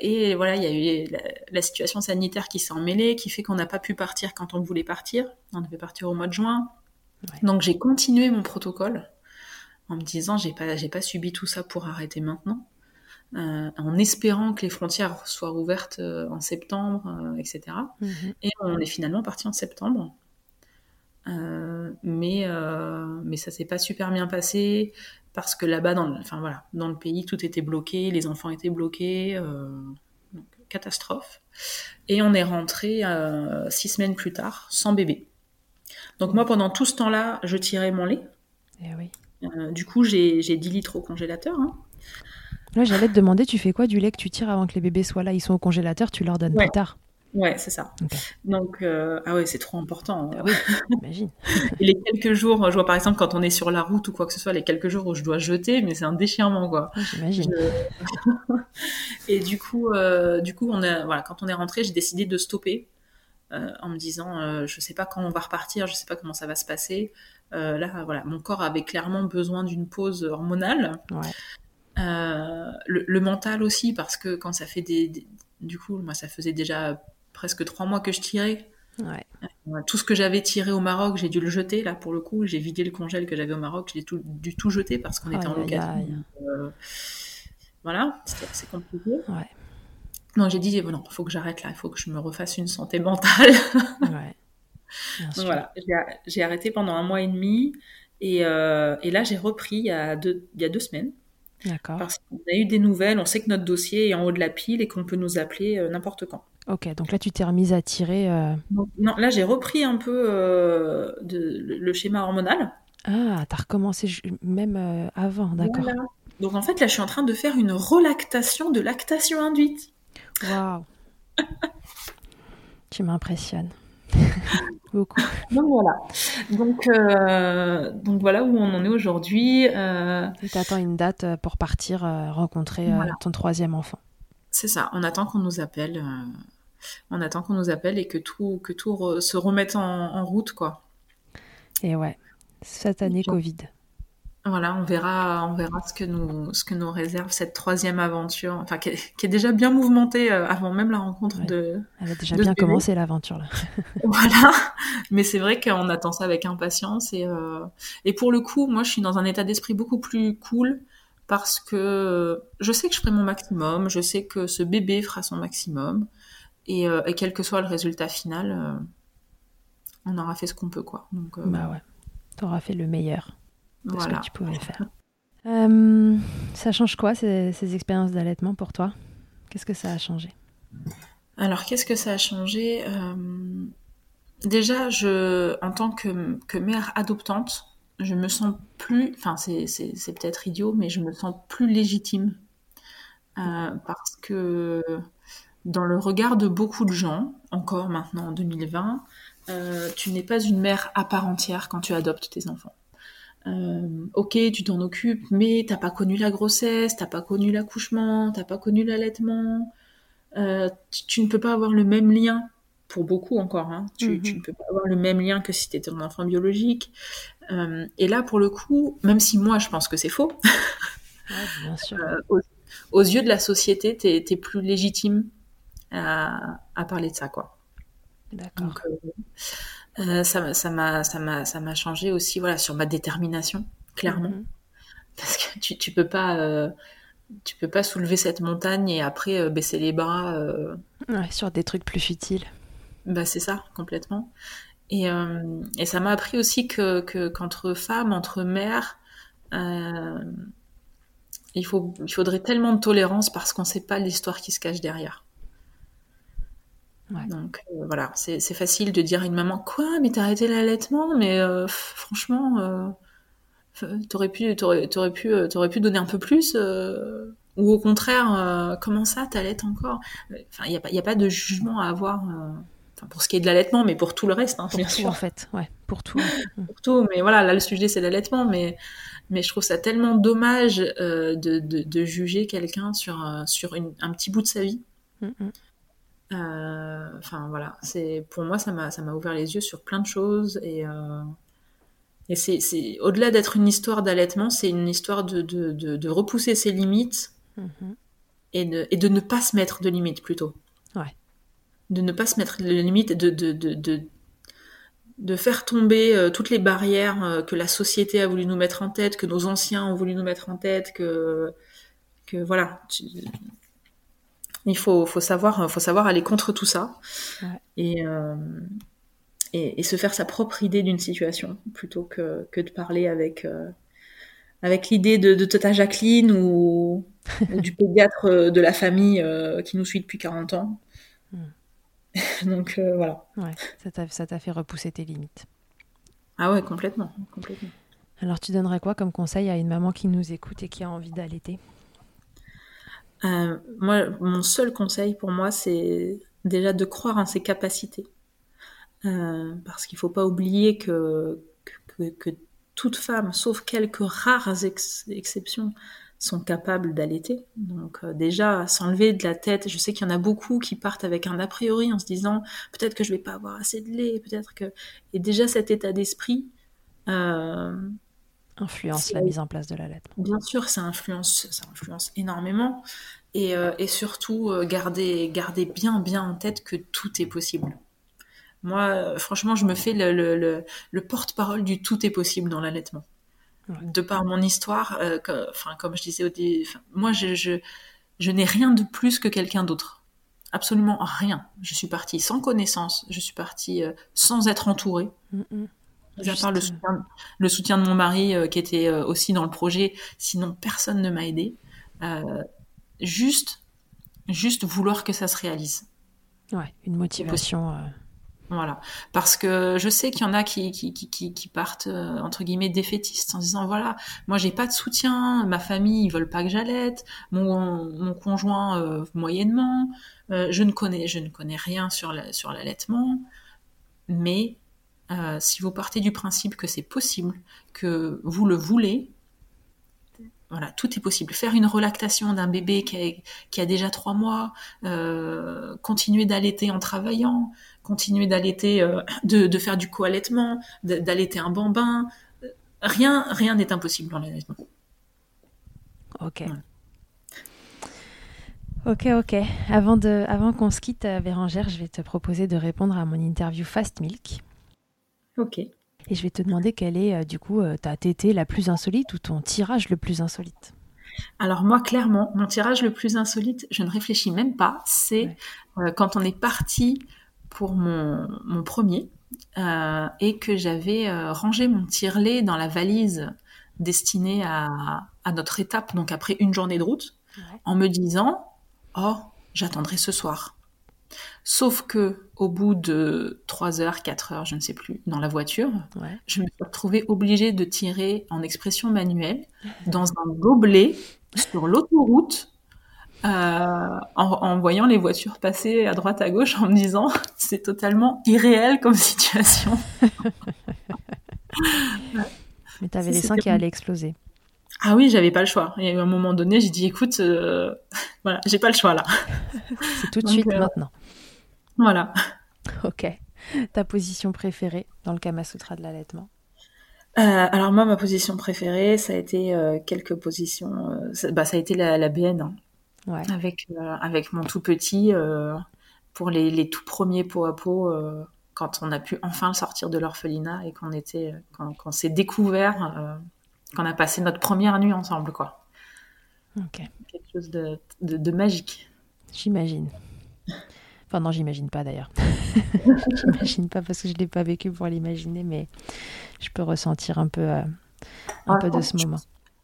et, voilà, il y a eu la, situation sanitaire qui s'est emmêlée, qui fait qu'on n'a pas pu partir quand on voulait partir. On devait partir au mois de juin. Donc j'ai continué mon protocole en me disant j'ai pas j'ai pas subi tout ça pour arrêter maintenant. Euh, en espérant que les frontières soient ouvertes euh, en septembre, euh, etc. Mhm. Et on est finalement parti en septembre. mais, mais ça s'est pas super bien passé parce que là-bas, dans, le, enfin, voilà, dans le pays, tout était bloqué, les enfants étaient bloqués, donc, catastrophe. Et on est rentré six semaines plus tard, sans bébé. Donc moi, pendant tout ce temps-là, je tirais mon lait. Eh oui. du coup, j'ai 10 litres au congélateur. Hein. Là, j'allais te demander, tu fais quoi du lait que tu tires avant que les bébés soient là? Ils sont au congélateur, tu leur donnes plus tard Ouais, c'est ça. Donc, euh, ah ouais, c'est trop important. Ah oui, imagine. les quelques jours, je vois par exemple quand on est sur la route ou quoi que ce soit, les quelques jours où je dois jeter, mais c'est un déchirement, quoi. J'imagine. Et du coup, euh, du coup, on a, voilà, quand on est rentré, j'ai décidé de stopper euh, en me disant, je sais pas quand on va repartir, je sais pas comment ça va se passer. là, voilà, mon corps avait clairement besoin d'une pause hormonale. Ouais. Le, mental aussi, parce que quand ça fait des, Du coup, moi, ça faisait déjà presque trois mois que je tirais. Ouais. Euh, tout ce que j'avais tiré au Maroc, j'ai dû le jeter. Là, pour le coup, j'ai vidé le congèle que j'avais au Maroc, j'ai tout, dû tout jeter parce qu'on était en location. Euh, voilà, assez compliqué. Ouais. Donc j'ai dit, bon, non, il faut que j'arrête là, il faut que je me refasse une santé mentale. ouais. Donc voilà, j'ai arrêté pendant un mois et demi. Et, et là, j'ai repris il y, a deux, il y a deux semaines. D'accord. Parce qu'on a eu des nouvelles, on sait que notre dossier est en haut de la pile et qu'on peut nous appeler euh, n'importe quand. Ok, donc là tu t'es remise à tirer. Euh, non, là j'ai repris un peu euh, de, le, schéma hormonal. Ah, t'as recommencé même avant, d'accord. Donc en fait là je suis en train de faire une relactation de lactation induite. Waouh Tu m'impressionnes. Beaucoup. Donc voilà. Donc, euh, donc voilà où on en est aujourd'hui. Euh... Tu attends une date euh, pour partir euh, rencontrer ton troisième enfant. C'est ça. On attend qu'on nous appelle. On attend qu'on nous appelle et que tout, que tout se remette en, route, quoi. Et ouais, cette année Covid. Voilà, on verra, on verra ce que nous, ce que nous réserve cette troisième aventure, enfin qui est, déjà bien mouvementée euh, avant même la rencontre de. Elle a déjà bien commencé l'aventure là. voilà, mais c'est vrai qu'on attend ça avec impatience et euh, et pour le coup, moi je suis dans un état d'esprit beaucoup plus cool parce que je sais que je ferai mon maximum, je sais que ce bébé fera son maximum et, euh, et quel que soit le résultat final, on aura fait ce qu'on peut quoi. Donc, bah ouais, t'auras fait le meilleur de ce que tu pouvais faire. Euh, ça change quoi ces, ces expériences d'allaitement pour toi? Qu'est-ce que ça a changé? Alors qu'est-ce que ça a changé? Euh, Déjà, je, en tant que, que, mère adoptante, je me sens plus, enfin c'est, peut-être idiot, mais je me sens plus légitime. Euh, parce que dans le regard de beaucoup de gens, encore maintenant en 2020, tu n'es pas une mère à part entière quand tu adoptes tes enfants. Euh, ok, tu t'en occupes, mais t'as pas connu la grossesse, t'as pas connu l'accouchement, t'as pas connu l'allaitement. Euh, tu, ne peux pas avoir le même lien, pour beaucoup encore, hein. tu, mhm. ne peux pas avoir le même lien que si tu étais un enfant biologique. Euh, et là, pour le coup, même si moi je pense que c'est faux, aux, yeux de la société, tu es, plus légitime à, à, parler de ça. quoi. D'accord. Euh, ça ça m'a ça m'a ça m'a changé aussi voilà sur ma détermination clairement mhm. parce que tu tu peux pas euh, tu peux pas soulever cette montagne et après euh, baisser les bras ouais, sur des trucs plus futiles bah c'est ça complètement et et ça m'a appris aussi que que qu'entre femmes entre mères il faut il faudrait tellement de tolérance parce qu'on sait pas l'histoire qui se cache derrière donc euh, voilà, c'est facile de dire à une maman quoi, mais t'as arrêté l'allaitement, mais euh, franchement, euh, t'aurais pu, t'aurais, t'aurais pu, t'aurais pu donner un peu plus, ou au contraire, comment ça, t'allaites encore Enfin, il n'y a a pas de jugement à avoir pour ce qui est de l'allaitement, mais pour tout le reste, hein, pour tout, en fait, ouais, pour tout. pour tout, mais voilà, là le sujet c'est l'allaitement, mais mais je trouve ça tellement dommage de, de, juger quelqu'un sur sur un petit bout de sa vie. Mm, mm. Enfin voilà, c'est pour moi ça m'a ça m'a ouvert les yeux sur plein de choses et et c'est au-delà d'être une histoire d'allaitement, c'est une histoire de, de, de, repousser ses limites mm-hmm. et, de, et de ne pas se mettre de limites plutôt. Ouais de ne pas se mettre de limites, de, de, de, de, faire tomber euh, toutes les barrières euh, que la société a voulu nous mettre en tête, que nos anciens ont voulu nous mettre en tête, que, que voilà. Il faut, faut, savoir, faut savoir aller contre tout ça et, euh, et, et, se faire sa propre idée d'une situation plutôt que, que de parler avec, avec l'idée de, de Tata Jacqueline ou, du pédiatre de la famille qui nous suit depuis 40 ans. Hmm. Donc euh, voilà. Ouais, ça t'a fait repousser tes limites. Ah ouais, complètement, complètement. Alors tu donnerais quoi comme conseil à une maman qui nous écoute et qui a envie d'allaiter? Euh, Moi, mon seul conseil pour moi, c'est déjà de croire en ses capacités. Euh, parce qu'il ne faut pas oublier que, que, que, toute femme, sauf quelques rares exceptions, sont capables d'allaiter. Donc euh, déjà, s'enlever de la tête, je sais qu'il y en a beaucoup qui partent avec un a priori en se disant peut-être que je vais pas avoir assez de lait, peut-être que... Et déjà cet état d'esprit... influence la mise en place de l'allaitement. Bien sûr, ça influence, ça influence énormément. Et, euh, et surtout, garder, garder bien, bien en tête que tout est possible. Moi, franchement, je me fais le, le, le porte-parole du tout est possible dans l'allaitement de par mon histoire, euh, comme je disais au début, moi, je, je, n'ai rien de plus que quelqu'un d'autre. Absolument rien. Je suis partie sans connaissance, je suis partie euh, sans être entourée. Mm À part le soutien, le soutien, de mon mari euh, qui était aussi dans le projet, sinon personne ne m'a aidé. juste, juste vouloir que ça se réalise. Ouais, une motivation. Voilà. Parce que je sais qu'il y en a qui, qui, qui, qui partent, euh, entre guillemets, défaitistes en disant, voilà, moi j'ai pas de soutien, ma famille, ils veulent pas que j'allaite, mon, mon conjoint, euh, moyennement, euh, je, ne connais, je ne connais rien sur l'allaitement, mais si vous partez du principe que c'est possible, que vous le voulez, voilà, tout est possible. Faire une relactation d'un bébé qui a, qui a, déjà trois mois, continuer d'allaiter en travaillant, continuer d'allaiter, euh, de, faire du co-allaitement, d'allaiter un bambin. Rien rien n'est impossible dans l'allaitement. Ok. Ok, ok. Avant, de, avant qu'on se quitte, euh, Bérangère, je vais te proposer de répondre à mon interview Fast Milk. Ok. Et je vais te demander quelle est, euh, du coup, ta tétée la plus insolite ou ton tirage le plus insolite. Alors moi, clairement, mon tirage le plus insolite, je ne réfléchis même pas, c'est quand on est parti pour mon, mon premier euh, et que j'avais euh, rangé mon tirelet dans la valise destinée à, à, notre étape, donc après une journée de route, en me disant Oh, j'attendrai ce soir. Sauf que au bout de 3 heures, 4 heures, je ne sais plus, dans la voiture, je me suis retrouvée obligée de tirer en expression manuelle dans un gobelet sur l'autoroute euh, en, voyant les voitures passer à droite à gauche en me disant c'est totalement irréel comme situation. Mais tu avais les seins qui allaient exploser. Ah oui, j'avais pas le choix. Il y a eu un moment donné, j'ai dit écoute, euh, voilà, j'ai pas le choix là. c'est tout de suite euh, maintenant. Voilà. Ok. Ta position préférée dans le Kama Sutra de l'allaitement alors moi, ma position préférée, ça a été quelques positions. Ça, bah, ça a été la, la BN. Hein avec, euh, avec mon tout petit euh, pour les, les, tout premiers pot à pot euh, quand on a pu enfin sortir de l'orphelinat et qu'on était quand, s'est découvert qu'on a passé notre première nuit ensemble quoi. Quelque chose de, de, magique. J'imagine. Enfin non, j'imagine pas d'ailleurs. j'imagine pas parce que je l'ai pas vécu pour l'imaginer, mais je peux ressentir un peu, un peu de ce moment.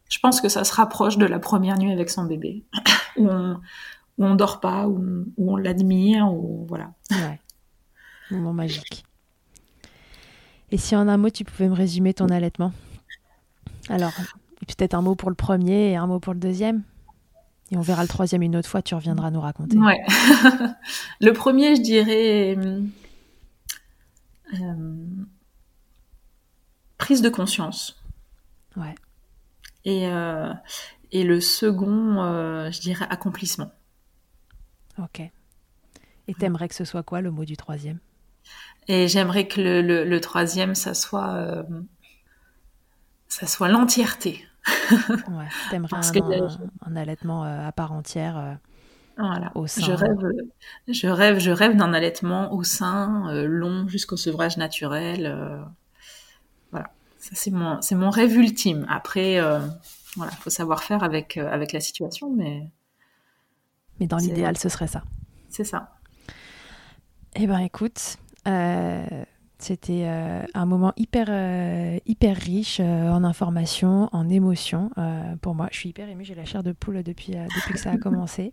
Je pense que ça se rapproche de la première nuit avec son bébé où on, où dort pas, où on, l'admire, ou voilà. Ouais. Moment magique. Et si en un mot tu pouvais me résumer ton allaitement? Alors, peut-être un mot pour le premier et un mot pour le deuxième? Et on verra le troisième une autre fois, tu reviendras nous raconter. Ouais. le premier, je dirais, prise de conscience. Ouais. Et, et le second, je dirais accomplissement. Ok. Et t'aimerais que ce soit quoi le mot du troisième? Et j'aimerais que le, le, troisième, ça soit, ça soit l'entièreté. Ouais, t'aimerais un, un, allaitement à part entière. Voilà. Je rêve, je rêve, je rêve d'un allaitement au sein, euh, long jusqu'au sevrage naturel. Euh, voilà, ça c'est mon, c'est mon rêve ultime. Après, euh, voilà, faut savoir faire avec avec la situation, mais. Mais dans l'idéal, ce serait ça. C'est ça. Eh ben, écoute. C'était un moment hyper, hyper riche en informations, en émotions. pour moi, je suis hyper émue, j'ai la chair de poule depuis, depuis que ça a commencé.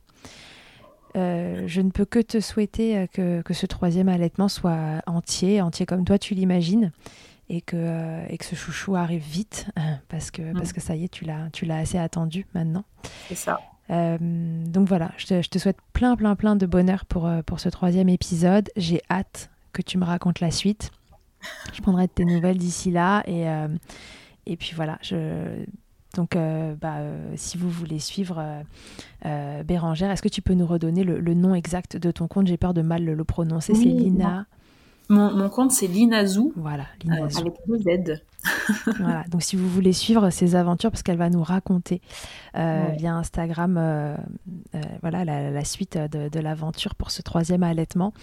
Euh, je ne peux que te souhaiter euh, que, que, ce troisième allaitement soit entier, entier comme toi tu l'imagines, et que, euh, et que ce chouchou arrive vite, parce que, parce mm. que ça y est, tu l'as, tu l'as assez attendu maintenant. C'est ça. donc voilà, je te, je te, souhaite plein, plein, plein de bonheur pour, pour ce troisième épisode. J'ai hâte que tu me racontes la suite. Je prendrai de tes nouvelles d'ici là, et, et puis voilà, je donc, euh, bah, euh, si vous voulez suivre euh, Bérangère, est-ce que tu peux nous redonner le, nom exact de ton compte? J'ai peur de mal le, prononcer. c'est Lina. Mon, compte, c'est Linazou. Voilà, Linazou. avec deux Z. voilà, donc si vous voulez suivre ses aventures, parce qu'elle va nous raconter via Instagram voilà, la, suite de, l'aventure pour ce troisième allaitement,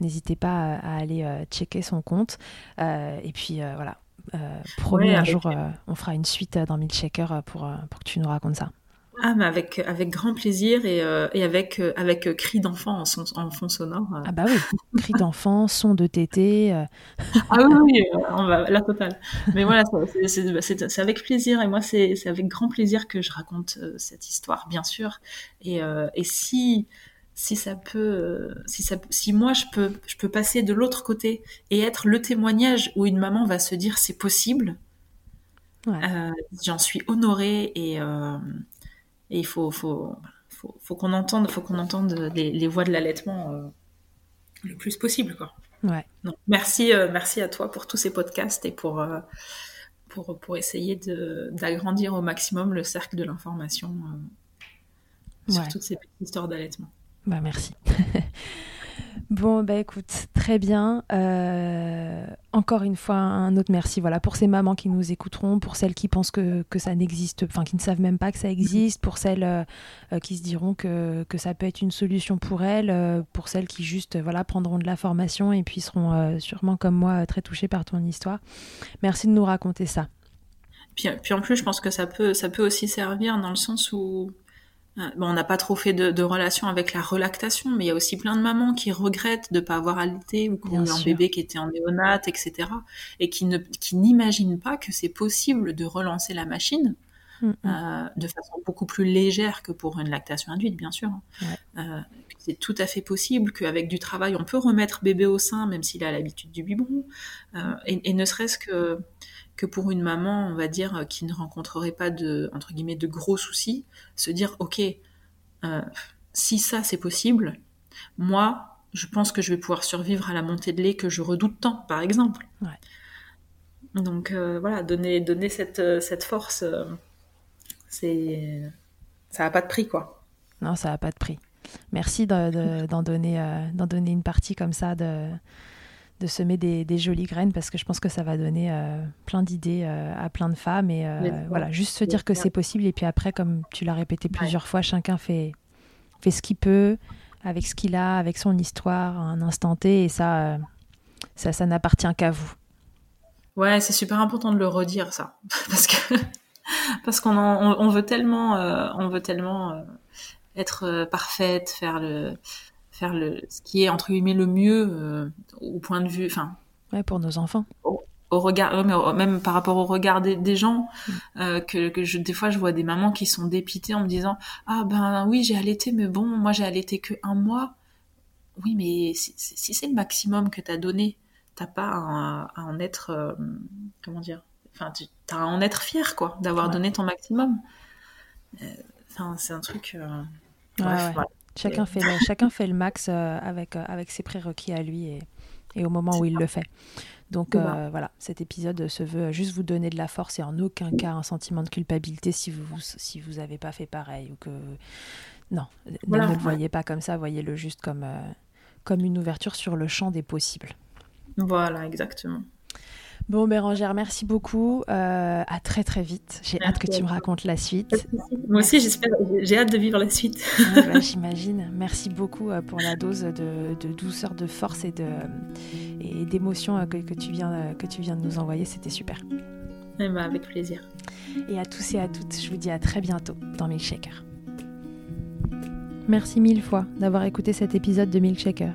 n'hésitez pas à, aller checker son compte. et puis voilà, euh, promis, un jour, euh, on fera une suite euh, dans Milkshaker pour, pour que tu nous racontes ça. Ah, mais avec, avec grand plaisir et, et avec, avec cri d'enfant en, en, fond sonore. Ah bah oui, cri d'enfant, son de tété. ah oui, oui, on va, la totale. Mais voilà, c'est avec plaisir et moi, c'est avec grand plaisir que je raconte cette histoire, bien sûr. Et, et si si ça peut, euh, si ça, si moi je peux, je peux passer de l'autre côté et être le témoignage où une maman va se dire c'est possible, euh, j'en suis honorée et, euh, et il faut, faut, faut, faut qu'on entende, faut qu'on entende les, les, voix de l'allaitement le plus possible, quoi. Ouais. Donc, merci, merci à toi pour tous ces podcasts et pour, pour, pour essayer d'agrandir au maximum le cercle de l'information sur toutes ces petites histoires d'allaitement. Bah merci. bon bah écoute, très bien. Euh, encore une fois, un autre merci voilà, pour ces mamans qui nous écouteront, pour celles qui pensent que, ça n'existe, enfin qui ne savent même pas que ça existe, pour celles euh, euh, qui se diront que, ça peut être une solution pour elles, pour celles qui juste voilà, prendront de la formation et puis seront sûrement comme moi très touchées par ton histoire. Merci de nous raconter ça. Puis, puis en plus, je pense que ça peut, ça peut aussi servir dans le sens où Bon, on n'a pas trop fait de, de, relation avec la relactation, mais il y a aussi plein de mamans qui regrettent de ne pas avoir allaité ou qui ont un bébé qui était en néonate, etc. Et qui ne qui n'imaginent pas que c'est possible de relancer la machine mm, mm. euh, de façon beaucoup plus légère que pour une lactation induite, bien sûr. Euh, c'est tout à fait possible qu'avec du travail, on peut remettre bébé au sein, même s'il a l'habitude du biberon. Euh, et, et, ne serait-ce que que pour une maman, on va dire, euh, qui ne rencontrerait pas de, entre guillemets, de gros soucis, se dire, ok, euh, si ça c'est possible, moi, je pense que je vais pouvoir survivre à la montée de lait que je redoute tant, par exemple. Donc euh, voilà, donner, donner cette, cette force, c'est, ça n'a pas de prix, quoi. Non, ça n'a pas de prix. Merci d'en donner, d'en donner une partie comme ça de de semer des, jolies graines parce que je pense que ça va donner euh, plein d'idées euh, à plein de femmes et euh, voilà juste se dire que c'est possible et puis après comme tu l'as répété plusieurs fois chacun fait fait ce qu'il peut avec ce qu'il a avec son histoire un instant T et ça ça, ça n'appartient qu'à vous. Ouais c'est super important de le redire ça. Parce que parce qu'on on, veut tellement on veut tellement être parfaite faire le faire le, ce qui est entre guillemets le mieux euh, au point de vue, enfin. Ouais, pour nos enfants. Au, regard, même par rapport au regard des, gens, mm. euh, que, que je, des fois je vois des mamans qui sont dépitées en me disant ah ben oui j'ai allaité mais bon moi j'ai allaité que un mois. Oui mais si, c'est le maximum que t'as donné, t'as pas à, en être euh, comment dire, enfin t'as à en être fier quoi d'avoir donné ton maximum. Enfin c'est un truc. Ouais, Chacun fait le, chacun fait le max euh, avec, euh, avec ses prérequis à lui et, et au moment où il le fait. Donc euh, voilà, cet épisode se veut juste vous donner de la force et en aucun cas un sentiment de culpabilité si vous si vous avez pas fait pareil ou que non, ne le voyez pas comme ça, voyez-le juste comme comme une ouverture sur le champ des possibles. Voilà, exactement. Bon, Bérangère, merci beaucoup. Euh, à très très vite. J'ai hâte que tu me racontes la suite. Moi aussi, j'espère. J'ai hâte de vivre la suite. Bah, j'imagine. Merci beaucoup euh, pour la dose de, douceur, de force et de et d'émotion euh, que, tu viens que tu viens de nous envoyer. C'était super. Eh ben, avec plaisir. Et à tous et à toutes, je vous dis à très bientôt dans Milkshaker. Merci mille fois d'avoir écouté cet épisode de Milkshaker.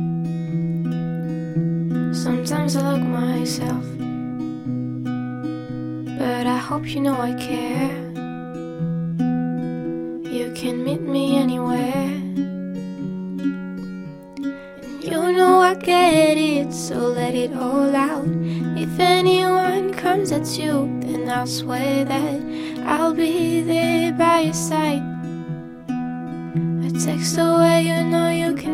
Myself, but I hope you know I care. You can meet me anywhere. You know I get it, so let it all out. If anyone comes at you, then I'll swear that I'll be there by your side. A text away, you know you can